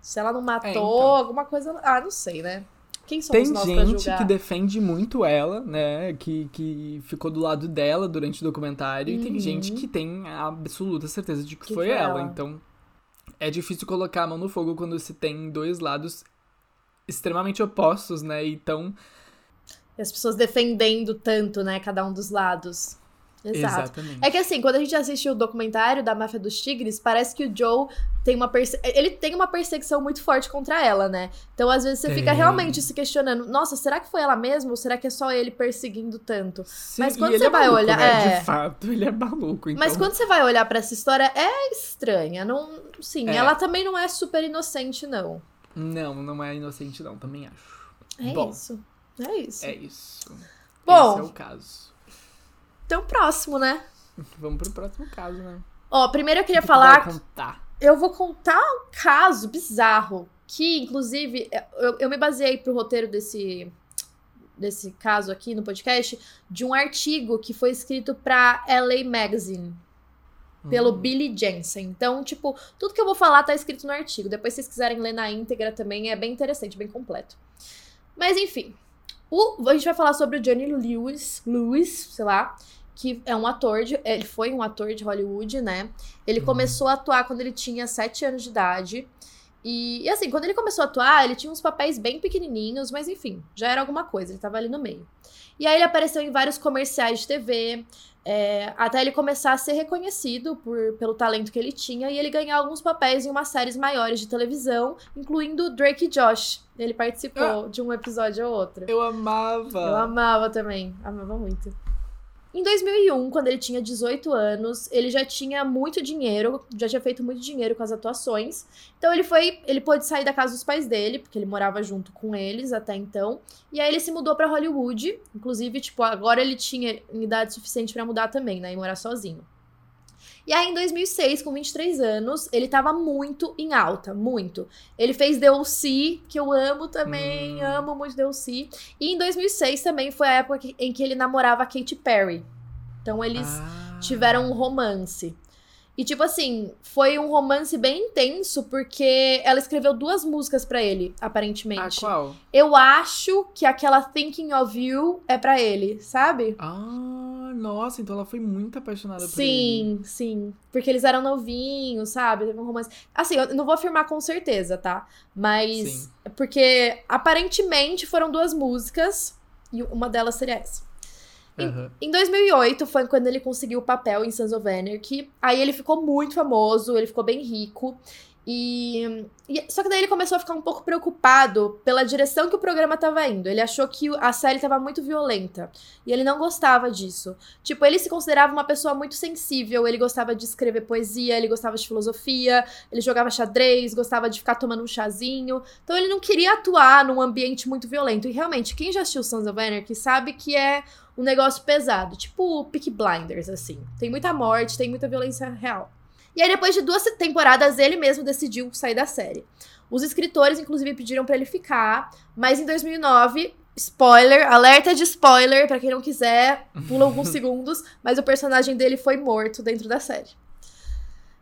B: Se ela não matou,
A: É, então.
B: alguma coisa. Ah, não sei, né? Quem somos
A: Tem
B: nós
A: gente que defende muito ela, né? Que, que ficou do lado dela durante o documentário. E tem
B: Uhum.
A: gente que tem a absoluta certeza de que,
B: Que
A: foi
B: foi
A: ela.
B: ela.
A: Então, é difícil colocar a mão no fogo quando se tem dois lados extremamente opostos, né? Então,
B: E as pessoas defendendo tanto, né? Cada um dos lados. Exato.
A: exatamente.
B: É que assim, quando a gente assiste o documentário da Máfia dos Tigres, parece que o Joe tem uma perse... ele tem uma perseguição muito forte contra ela, né? Então, às vezes, você fica
A: Tem.
B: realmente se questionando: nossa, será que foi ela mesma? Ou será que é só ele perseguindo tanto?
A: Sim,
B: mas quando você
A: é
B: vai
A: maluco,
B: olhar-
A: né?
B: é.
A: De fato, ele é maluco. Então,
B: Mas quando você vai olhar pra essa história, é estranha. Não, sim,
A: É.
B: ela também não é super inocente, não.
A: Não, não é inocente, não, também acho.
B: É
A: Bom,
B: isso. É isso.
A: É isso.
B: Bom.
A: Esse é o caso.
B: Então, próximo, né?
A: Vamos pro próximo caso, né?
B: Ó, primeiro eu queria
A: O que
B: falar. Eu vou contar um caso bizarro. Que, inclusive, eu, eu me baseei pro roteiro desse, desse caso aqui no podcast de um artigo que foi escrito pra LA Magazine. Pelo
A: Hum.
B: Billy Jensen. Então, tipo, tudo que eu vou falar tá escrito no artigo. Depois, se vocês quiserem ler na íntegra também, é bem interessante, bem completo. Mas, enfim. O- a gente vai falar sobre o Johnny Lewis, Lewis, sei lá, que é um ator, de, ele foi um ator de Hollywood, né? Ele
A: Uhum.
B: começou a atuar quando ele tinha 7 anos de idade. E, e, assim, quando ele começou a atuar, ele tinha uns papéis bem pequenininhos, mas enfim, já era alguma coisa, ele tava ali no meio. E aí ele apareceu em vários comerciais de TV, é, até ele começar a ser reconhecido por, pelo talento que ele tinha e ele ganhar alguns papéis em umas séries maiores de televisão, incluindo Drake e Josh. Ele participou de um episódio ou outro.
A: Eu amava.
B: Eu amava também, amava muito. Em 2001, quando ele tinha 18 anos, ele já tinha muito dinheiro, já tinha feito muito dinheiro com as atuações. Então ele foi, ele pôde sair da casa dos pais dele, porque ele morava junto com eles até então. E aí ele se mudou pra Hollywood, inclusive, tipo, agora ele tinha idade suficiente pra mudar também, né, e morar sozinho. E aí, em 2006, com 23 anos, ele tava muito em alta, muito. Ele fez O.C., que eu amo também,
A: Hum.
B: amo muito The O.C. E em 2006 também foi a época em que ele namorava a Katy Perry. Então eles
A: Ah.
B: tiveram um romance. E tipo assim, foi um romance bem intenso porque ela escreveu duas músicas pra ele,
A: Ah,
B: aparentemente.
A: qual?
B: Eu acho que aquela Thinking of You é pra ele, sabe?
A: Ah, nossa, então ela foi muito apaixonada por ele.
B: Sim, sim. Porque eles eram novinhos, sabe? Teve um romance. Assim, eu não vou afirmar com certeza, tá? Mas.
A: Sim.
B: Porque aparentemente foram duas músicas e uma delas seria essa. Em-
A: Aham.
B: Em 2008 foi quando ele conseguiu o papel em Sons of Anarchy. Aí ele ficou muito famoso, ele ficou bem rico. E, e, só que daí ele começou a ficar um pouco preocupado pela direção que o programa estava indo. Ele achou que a série estava muito violenta e ele não gostava disso. Tipo, ele se considerava uma pessoa muito sensível, ele gostava de escrever poesia, ele gostava de filosofia, ele jogava xadrez, gostava de ficar tomando um chazinho. Então ele não queria atuar num ambiente muito violento. E realmente, quem já assistiu Sons of Anarchy sabe que é um negócio pesado, tipo Peak Blinders assim. Tem muita morte, tem muita violência real. E aí, depois de duas temporadas, ele mesmo decidiu sair da série. Os escritores, inclusive, pediram para ele ficar, mas em 2009, spoiler, alerta de spoiler, para quem não quiser, pula alguns segundos, mas o personagem dele foi morto dentro da série.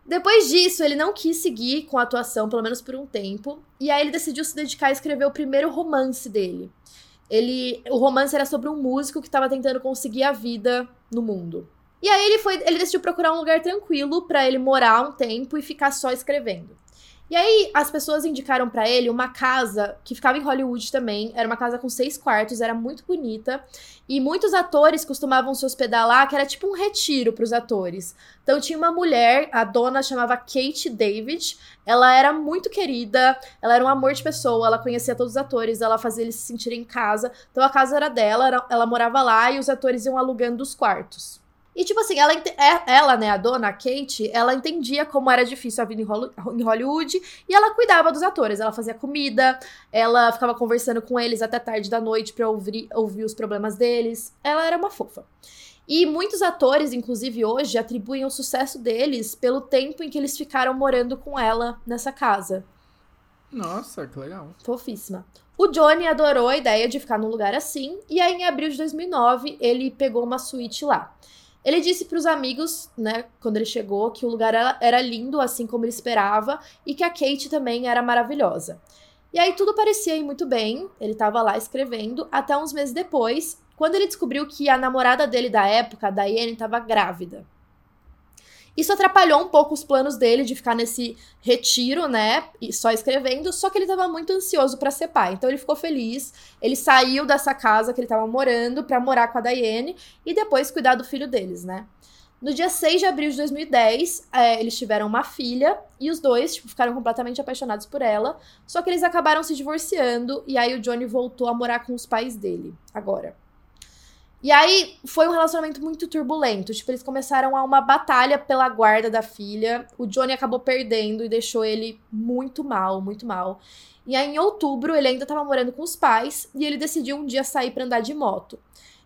B: Depois disso, ele não quis seguir com a atuação, pelo menos por um tempo, e aí ele decidiu se dedicar a escrever o primeiro romance dele. Ele, o romance era sobre um músico que estava tentando conseguir a vida no mundo. E aí ele foi, ele decidiu procurar um lugar tranquilo para ele morar um tempo e ficar só escrevendo. E aí as pessoas indicaram para ele uma casa que ficava em Hollywood também, era uma casa com seis quartos, era muito bonita, e muitos atores costumavam se hospedar lá, que era tipo um retiro para os atores. Então tinha uma mulher, a dona chamava Kate David, ela era muito querida, ela era um amor de pessoa, ela conhecia todos os atores, ela fazia eles se sentirem em casa. Então a casa era dela, ela, morava lá e os atores iam alugando os quartos. E, tipo assim, ela, é, ela, né, a dona, a Kate, ela entendia como era difícil a vida em Hollywood e ela cuidava dos atores. Ela fazia comida, ela ficava conversando com eles até tarde da noite pra ouvir, ouvir os problemas deles. Ela era uma fofa. E muitos atores, inclusive hoje, atribuem o sucesso deles pelo tempo em que eles ficaram morando com ela nessa casa.
A: Nossa, que legal.
B: Fofíssima. O Johnny adorou a ideia de ficar num lugar assim, e aí em abril de 2009 ele pegou uma suíte lá. Ele disse para os amigos, né, quando ele chegou, que o lugar era, lindo, assim como ele esperava, e que a Kate também era maravilhosa. E aí tudo parecia ir muito bem, ele estava lá escrevendo, até uns meses depois, quando ele descobriu que a namorada dele da época, a Diane, estava grávida. Isso atrapalhou um pouco os planos dele de ficar nesse retiro, né? E só escrevendo, só que ele estava muito ansioso para ser pai. Então ele ficou feliz. Ele saiu dessa casa que ele estava morando para morar com a Diane e depois cuidar do filho deles, né? No dia 6 de abril de 2010, é, eles tiveram uma filha e os dois tipo, ficaram completamente apaixonados por ela. Só que eles acabaram se divorciando e aí o Johnny voltou a morar com os pais dele, agora. E aí foi um relacionamento muito turbulento. Tipo, eles começaram a uma batalha pela guarda da filha. O Johnny acabou perdendo e deixou ele muito mal, muito mal. E aí, em outubro, ele ainda estava morando com os pais e ele decidiu um dia sair para andar de moto.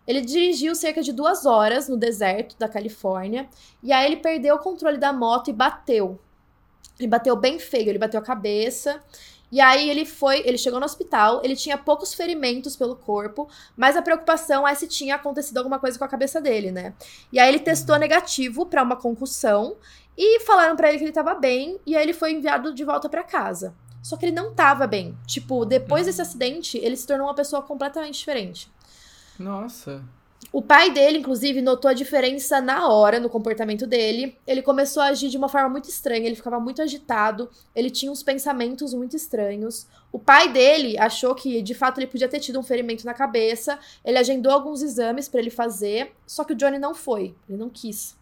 B: Ele dirigiu cerca de duas horas no deserto da Califórnia e aí ele perdeu o controle da moto e bateu. Ele bateu bem feio, ele bateu a cabeça e aí ele foi, ele chegou no hospital, ele tinha poucos ferimentos pelo corpo, mas a preocupação é se tinha acontecido alguma coisa com a cabeça dele, né? E aí ele testou uhum. negativo para uma concussão e falaram para ele que ele tava bem, e aí ele foi enviado de volta para casa. Só que ele não tava bem. Tipo, depois desse uhum. acidente, ele se tornou uma pessoa completamente diferente.
A: Nossa.
B: O pai dele, inclusive, notou a diferença na hora no comportamento dele. Ele começou a agir de uma forma muito estranha, ele ficava muito agitado, ele tinha uns pensamentos muito estranhos. O pai dele achou que, de fato, ele podia ter tido um ferimento na cabeça. Ele agendou alguns exames para ele fazer, só que o Johnny não foi, ele não quis.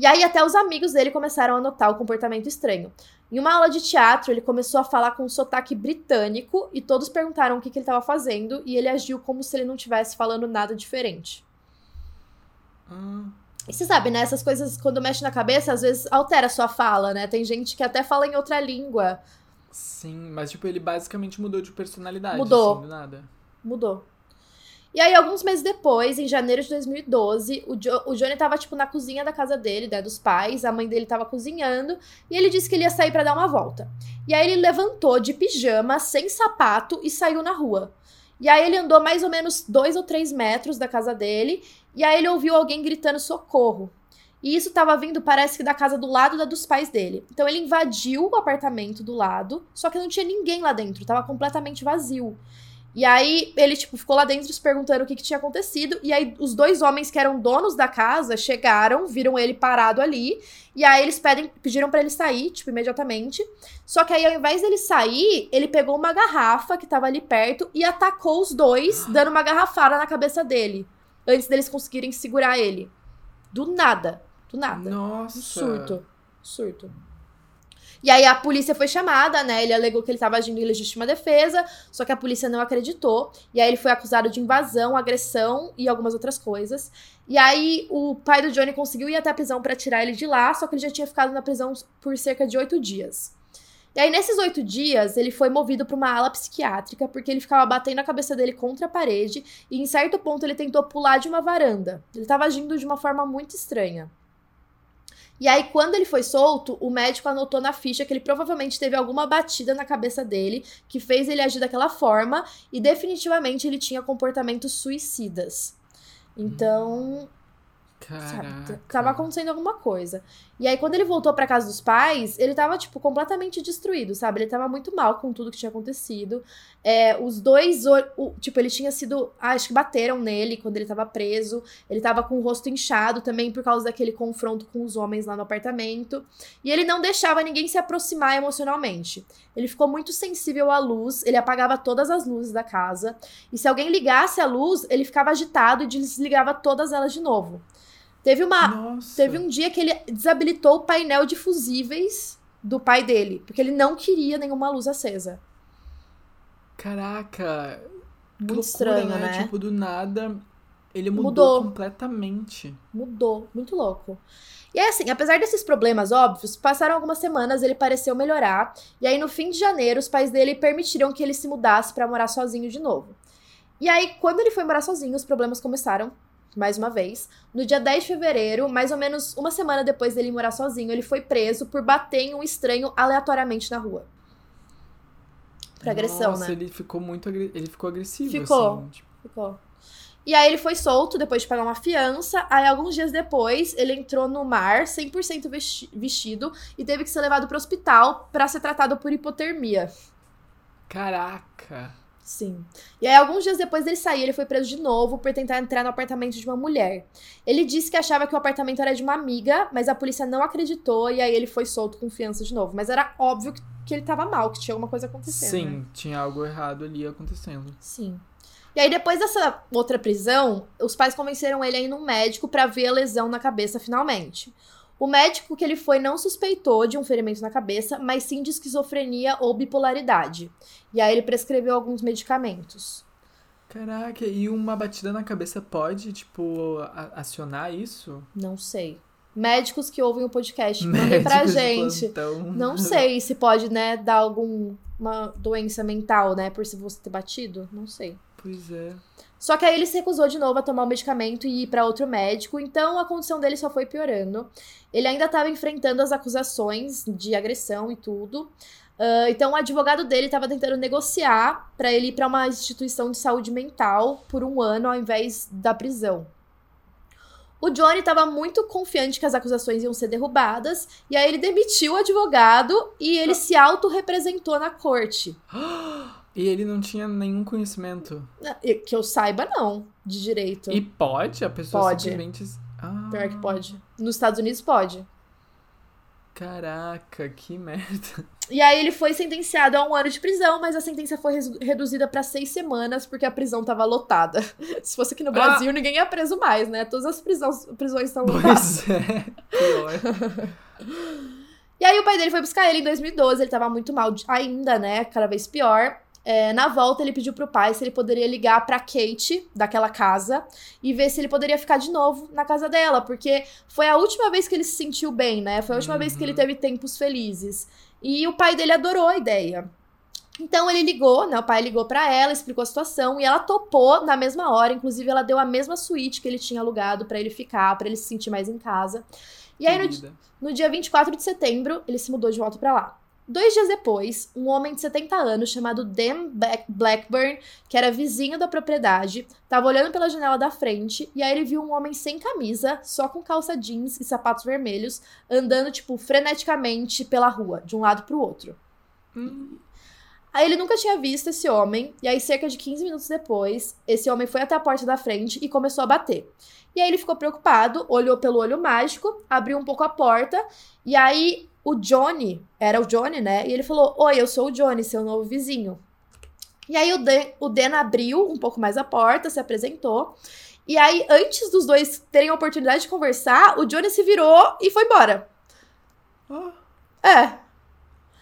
B: E aí até os amigos dele começaram a notar o comportamento estranho. Em uma aula de teatro, ele começou a falar com um sotaque britânico e todos perguntaram o que, que ele estava fazendo e ele agiu como se ele não estivesse falando nada diferente. Hum. E você sabe, né? Essas coisas, quando mexe na cabeça, às vezes altera a sua fala, né? Tem gente que até fala em outra língua.
A: Sim, mas tipo, ele basicamente mudou de personalidade.
B: Mudou.
A: Assim, do nada.
B: Mudou. E aí, alguns meses depois, em janeiro de 2012, o, jo o Johnny tava, tipo, na cozinha da casa dele, né, dos pais, a mãe dele tava cozinhando, e ele disse que ele ia sair para dar uma volta. E aí ele levantou de pijama, sem sapato, e saiu na rua. E aí ele andou mais ou menos dois ou três metros da casa dele, e aí ele ouviu alguém gritando socorro. E isso tava vindo, parece que da casa do lado da dos pais dele. Então ele invadiu o apartamento do lado, só que não tinha ninguém lá dentro, tava completamente vazio. E aí ele, tipo, ficou lá dentro se perguntando o que, que, tinha acontecido. E aí os dois homens que eram donos da casa chegaram, viram ele parado ali. E aí eles pedem, pediram para ele sair, tipo, imediatamente. Só que aí, ao invés dele sair, ele pegou uma garrafa que tava ali perto e atacou os dois, dando uma garrafada na cabeça dele. Antes deles conseguirem segurar ele. Do nada. Do nada.
A: Nossa.
B: Um surto. Surto. E aí a polícia foi chamada, né? Ele alegou que ele estava agindo em legítima defesa, só que a polícia não acreditou. E aí ele foi acusado de invasão, agressão e algumas outras coisas. E aí o pai do Johnny conseguiu ir até a prisão para tirar ele de lá, só que ele já tinha ficado na prisão por cerca de oito dias. E aí, nesses oito dias, ele foi movido para uma ala psiquiátrica, porque ele ficava batendo a cabeça dele contra a parede, e em certo ponto ele tentou pular de uma varanda. Ele estava agindo de uma forma muito estranha. E aí, quando ele foi solto, o médico anotou na ficha que ele provavelmente teve alguma batida na cabeça dele que fez ele agir daquela forma, e definitivamente ele tinha comportamentos suicidas. Então,
A: Caraca.
B: Tava acontecendo alguma coisa. E aí, quando ele voltou pra casa dos pais, ele tava, tipo, completamente destruído, sabe? Ele tava muito mal com tudo que tinha acontecido. É, os dois, o, tipo, ele tinha sido. Ah, acho que bateram nele quando ele tava preso. Ele tava com o rosto inchado também por causa daquele confronto com os homens lá no apartamento. E ele não deixava ninguém se aproximar emocionalmente. Ele ficou muito sensível à luz, ele apagava todas as luzes da casa. E se alguém ligasse a luz, ele ficava agitado e desligava todas elas de novo. Teve uma.
A: Nossa.
B: Teve um dia que ele desabilitou o painel de fusíveis do pai dele, porque ele não queria nenhuma luz acesa.
A: Caraca.
B: Muito
A: loucura,
B: estranho, né?
A: Tipo, do nada, ele mudou,
B: Mudou.
A: completamente.
B: Mudou, muito louco. E aí, assim, apesar desses problemas óbvios, passaram algumas semanas, ele pareceu melhorar. E aí, no fim de janeiro, os pais dele permitiram que ele se mudasse pra morar sozinho de novo. E aí, quando ele foi morar sozinho, os problemas começaram, mais uma vez. No dia 10 de fevereiro, mais ou menos uma semana depois dele morar sozinho, ele foi preso por bater em um estranho aleatoriamente na rua. Por agressão,
A: Nossa,
B: né?
A: ele ficou muito agre... ele ficou agressivo
B: Ficou.
A: assim, tipo,
B: Ficou. E aí ele foi solto depois de pagar uma fiança. Aí alguns dias depois, ele entrou no mar 100% vesti- vestido e teve que ser levado pro hospital pra ser tratado por hipotermia.
A: Caraca.
B: Sim. E aí alguns dias depois dele sair, ele foi preso de novo por tentar entrar no apartamento de uma mulher. Ele disse que achava que o apartamento era de uma amiga, mas a polícia não acreditou e aí ele foi solto com fiança de novo. Mas era óbvio que, que ele tava mal, que tinha alguma coisa acontecendo.
A: Sim,
B: né?
A: tinha algo errado ali acontecendo.
B: Sim. E aí, depois dessa outra prisão, os pais convenceram ele a ir num médico pra ver a lesão na cabeça finalmente. O médico que ele foi não suspeitou de um ferimento na cabeça, mas sim de esquizofrenia ou bipolaridade. E aí ele prescreveu alguns medicamentos.
A: Caraca, e uma batida na cabeça pode, tipo, acionar isso?
B: Não sei. Médicos que ouvem o podcast, mandem pra gente. Não sei se pode, né, dar alguma doença mental, né, por se você ter batido. Não sei.
A: Pois é.
B: Só que aí ele se recusou de novo a tomar o medicamento e ir pra outro médico, então a condição dele só foi piorando. Ele ainda estava enfrentando as acusações de agressão e tudo. Ah, então o advogado dele estava tentando negociar pra ele ir pra uma instituição de saúde mental por um ano ao invés da prisão. O Johnny estava muito confiante que as acusações iam ser derrubadas, e aí ele demitiu o advogado e ele se autorrepresentou na corte.
A: E ele não tinha nenhum conhecimento.
B: Que eu saiba, não, de direito.
A: E pode? A pessoa
B: Pode.
A: simplesmente. Ah,
B: Pior que pode. Nos Estados Unidos pode.
A: Caraca, que merda.
B: E aí ele foi sentenciado a um ano de prisão, mas a sentença foi reduzida pra seis semanas porque a prisão tava lotada. Se fosse aqui no Brasil, ninguém ia preso mais, né? Todas as prisões, prisões estão lotadas.
A: Pois é. Pior.
B: E aí o pai dele foi buscar ele em 2012, ele tava muito mal ainda, né? Cada vez pior. É, na volta, ele pediu pro pai se ele poderia ligar pra Kate, daquela casa, e ver se ele poderia ficar de novo na casa dela, porque foi a última vez que ele se sentiu bem, né? Foi a última vez que ele
A: Uhum.
B: teve tempos felizes. E o pai dele adorou a ideia. Então ele ligou, né? O pai ligou pra ela, explicou a situação e ela topou na mesma hora. Inclusive, ela deu a mesma suíte que ele tinha alugado pra ele ficar, pra ele se sentir mais em casa. E aí, no, no dia 24 de setembro, ele se mudou de volta pra lá. Dois dias depois, um homem de 70 anos chamado Dan Black- Blackburn, que era vizinho da propriedade, tava olhando pela janela da frente e aí ele viu um homem sem camisa, só com calça jeans e sapatos vermelhos, andando, tipo, freneticamente pela rua, de um lado pro outro.
A: Hum,
B: Aí ele nunca tinha visto esse homem, e aí cerca de 15 minutos depois, esse homem foi até a porta da frente e começou a bater. E aí ele ficou preocupado, olhou pelo olho mágico, abriu um pouco a porta, e aí o Johnny, era o Johnny, né? E ele falou: Oi, eu sou o Johnny, seu novo vizinho. E aí o Dan, o Dan abriu um pouco mais a porta, se apresentou. E aí, antes dos dois terem a oportunidade de conversar, o Johnny se virou e foi embora.
A: ah,
B: É,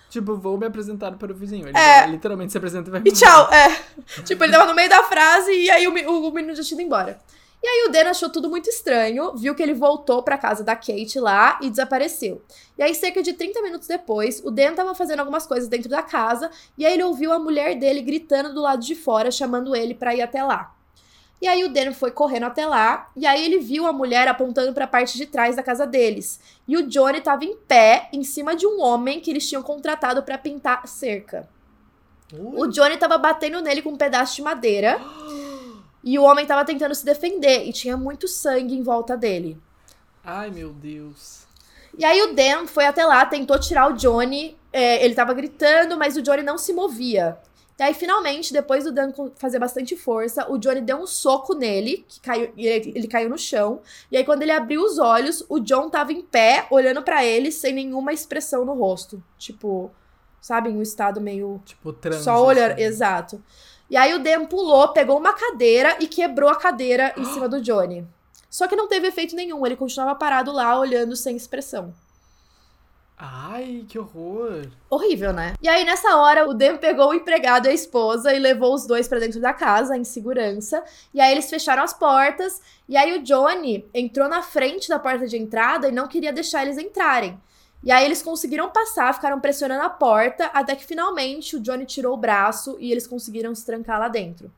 A: Tipo, vou me apresentar para o vizinho. Ele
B: É.
A: literalmente se apresenta e vai
B: E tchau, é. tipo, ele tava no meio da frase e aí o, o menino já tinha ido embora. E aí o Dan achou tudo muito estranho, viu que ele voltou pra casa da Kate lá e desapareceu. E aí, cerca de 30 minutos depois, o Dan tava fazendo algumas coisas dentro da casa e aí ele ouviu a mulher dele gritando do lado de fora, chamando ele pra ir até lá. E aí o Dan foi correndo até lá, e aí ele viu a mulher apontando pra parte de trás da casa deles. E o Johnny tava em pé, em cima de um homem que eles tinham contratado pra pintar cerca. O Johnny tava batendo nele com um pedaço de madeira. E o homem tava tentando se defender. E tinha muito sangue em volta dele.
A: Ai, meu Deus.
B: E aí o Dan foi até lá, tentou tirar o Johnny. é, ele tava gritando, mas o Johnny não se movia. E aí, finalmente, depois do Dan fazer bastante força, o Johnny deu um soco nele, que caiu, ele, ele caiu no chão. E aí, quando ele abriu os olhos, o John tava em pé, olhando pra ele, sem nenhuma expressão no rosto. Tipo, sabe, em um estado meio
A: Tipo, transe.
B: Só olhando,
A: assim.
B: exato. E aí o Dan pulou, pegou uma cadeira e quebrou a cadeira em cima do Johnny. Só que não teve efeito nenhum, ele continuava parado lá, olhando sem expressão.
A: Ai, que horror.
B: Horrível, né? E aí, nessa hora, o Dan pegou o empregado e a esposa e levou os dois pra dentro da casa, em segurança. E aí, eles fecharam as portas. E aí, o Johnny entrou na frente da porta de entrada e não queria deixar eles entrarem. E aí, eles conseguiram passar, ficaram pressionando a porta, até que finalmente o Johnny tirou o braço e eles conseguiram se trancar lá dentro.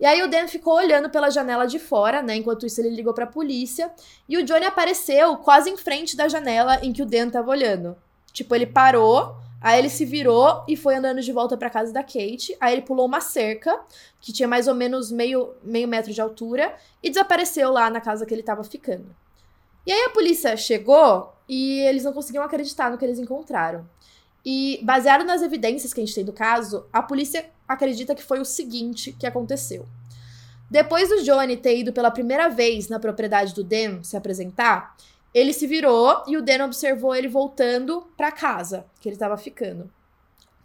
B: E aí, o Dan ficou olhando pela janela de fora, né? Enquanto isso, ele ligou pra polícia. E o Johnny apareceu quase em frente da janela em que o Dan tava olhando. Tipo, ele parou, aí ele se virou e foi andando de volta pra casa da Kate. Aí ele pulou uma cerca, que tinha mais ou menos meio, meio metro de altura, e desapareceu lá na casa que ele tava ficando. E aí a polícia chegou e eles não conseguiam acreditar no que eles encontraram. E baseado nas evidências que a gente tem do caso, a polícia acredita que foi o seguinte que aconteceu. Depois do Johnny ter ido pela primeira vez na propriedade do Dan se apresentar, ele se virou e o Dan observou ele voltando pra casa que ele tava ficando.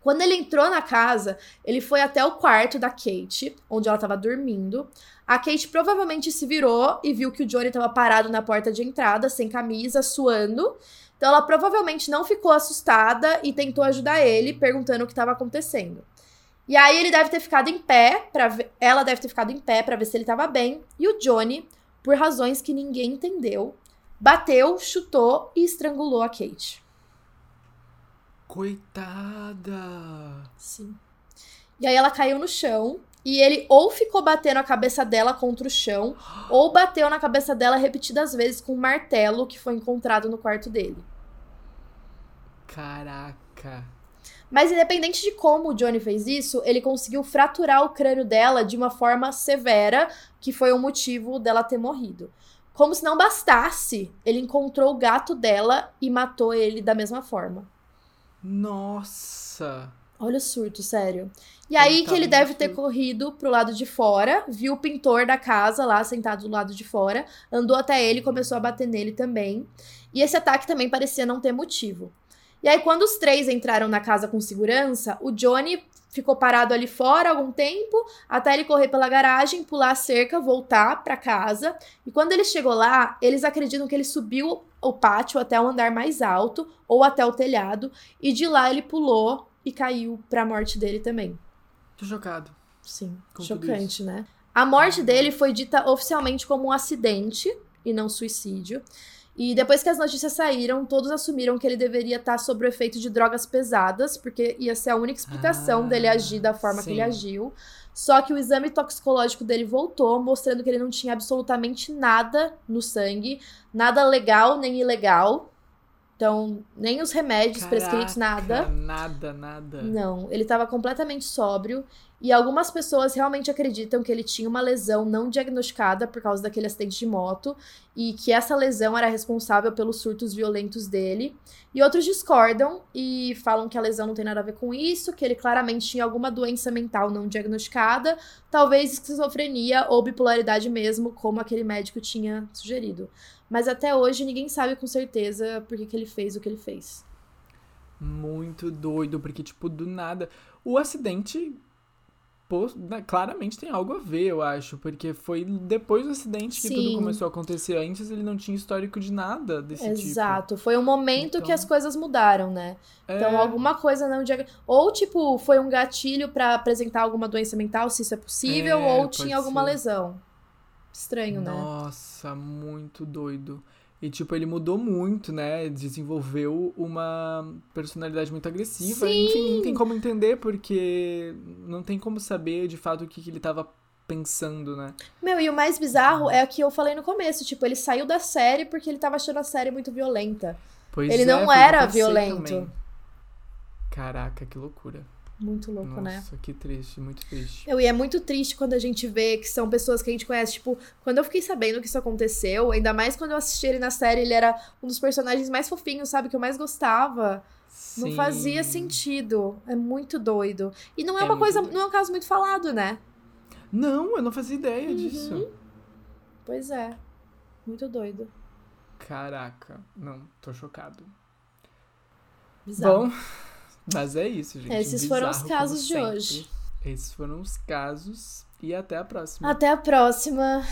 B: Quando ele entrou na casa, ele foi até o quarto da Kate, onde ela tava dormindo. A Kate provavelmente se virou e viu que o Johnny tava parado na porta de entrada, sem camisa, suando. Então ela provavelmente não ficou assustada e tentou ajudar ele, perguntando o que estava acontecendo. E aí ele deve ter ficado em pé para ela deve ter ficado em pé para ver se ele estava bem, e o Johnny, por razões que ninguém entendeu, bateu, chutou e estrangulou a Kate.
A: Coitada.
B: Sim. E aí ela caiu no chão e ele ou ficou batendo a cabeça dela contra o chão, ou bateu na cabeça dela repetidas vezes com um martelo que foi encontrado no quarto dele.
A: Caraca.
B: Mas independente de como o Johnny fez isso, ele conseguiu fraturar o crânio dela de uma forma severa, que foi o motivo dela ter morrido. Como se não bastasse, ele encontrou o gato dela e matou ele da mesma forma.
A: Nossa.
B: Olha o surto, sério. E aí
A: Ele
B: que ele deve ter corrido pro lado de fora, viu o pintor da casa lá sentado do lado de fora, andou até ele e começou a bater nele também. E esse ataque também parecia não ter motivo. E aí quando os três entraram na casa com segurança, o Johnny ficou parado ali fora algum tempo, até ele correr pela garagem, pular a cerca, voltar pra casa. E quando ele chegou lá, eles acreditam que ele subiu o pátio até o andar mais alto ou até o telhado, e de lá ele pulou e caiu pra morte dele também.
A: Tô chocado.
B: Sim,
A: Com
B: chocante, né? A morte dele foi dita oficialmente como um acidente e não suicídio. E depois que as notícias saíram, todos assumiram que ele deveria estar sob o efeito de drogas pesadas, porque ia ser a única explicação
A: Ah,
B: dele agir da forma que ele
A: sim.
B: agiu. Só que o exame toxicológico dele voltou, mostrando que ele não tinha absolutamente nada no sangue, nada legal nem ilegal. Então, nem os remédios prescritos, nada.
A: Caraca, Nada, nada.
B: Não, ele estava completamente sóbrio e algumas pessoas realmente acreditam que ele tinha uma lesão não diagnosticada por causa daquele acidente de moto e que essa lesão era responsável pelos surtos violentos dele. E outros discordam e falam que a lesão não tem nada a ver com isso, que ele claramente tinha alguma doença mental não diagnosticada, talvez esquizofrenia ou bipolaridade mesmo, como aquele médico tinha sugerido. Mas até hoje ninguém sabe com certeza por que, que ele fez o que ele fez.
A: Muito doido, porque, tipo, do nada. O acidente né, claramente tem algo a ver, eu acho, porque foi depois do acidente que
B: Sim.
A: tudo começou a acontecer. Antes ele não tinha histórico de nada desse tipo.
B: Exato. Foi um momento que
A: Então-
B: as coisas mudaram, né? Então,
A: É,
B: alguma coisa não. Ou, tipo, foi um gatilho pra apresentar alguma doença mental, se isso é possível,
A: É,
B: ou tinha alguma
A: ser.
B: lesão. Estranho, né?
A: Nossa, muito doido. E, tipo, ele mudou muito, né? Desenvolveu uma personalidade muito agressiva.
B: Sim.
A: Enfim, não tem como entender, porque não tem como saber de fato o que, que ele tava pensando, né?
B: Meu, e o mais bizarro é o que eu falei no começo. Tipo, ele saiu da série porque ele tava achando a série muito violenta.
A: Pois
B: Ele
A: é,
B: não era violento.
A: também. Caraca, que loucura.
B: Muito louco,
A: Nossa,
B: né?
A: que triste, muito triste.
B: Eu, e é muito triste quando a gente vê que são pessoas que a gente conhece. Tipo, quando eu fiquei sabendo que isso aconteceu, ainda mais quando eu assisti ele na série, ele era um dos personagens mais fofinhos, sabe? Que eu mais gostava. Não
A: Sim.
B: fazia sentido. É muito doido. E não é,
A: É
B: uma coisa,
A: doido.
B: não é um caso muito falado, né?
A: Não, eu não fazia ideia
B: Uhum.
A: disso.
B: Pois é. Muito doido.
A: Caraca, não, tô chocado.
B: Bizarro.
A: Bom, mas é isso, gente.
B: Esses foram os
A: Bizarro,
B: casos de
A: sempre.
B: hoje.
A: Esses foram os casos e até a próxima.
B: Até a próxima.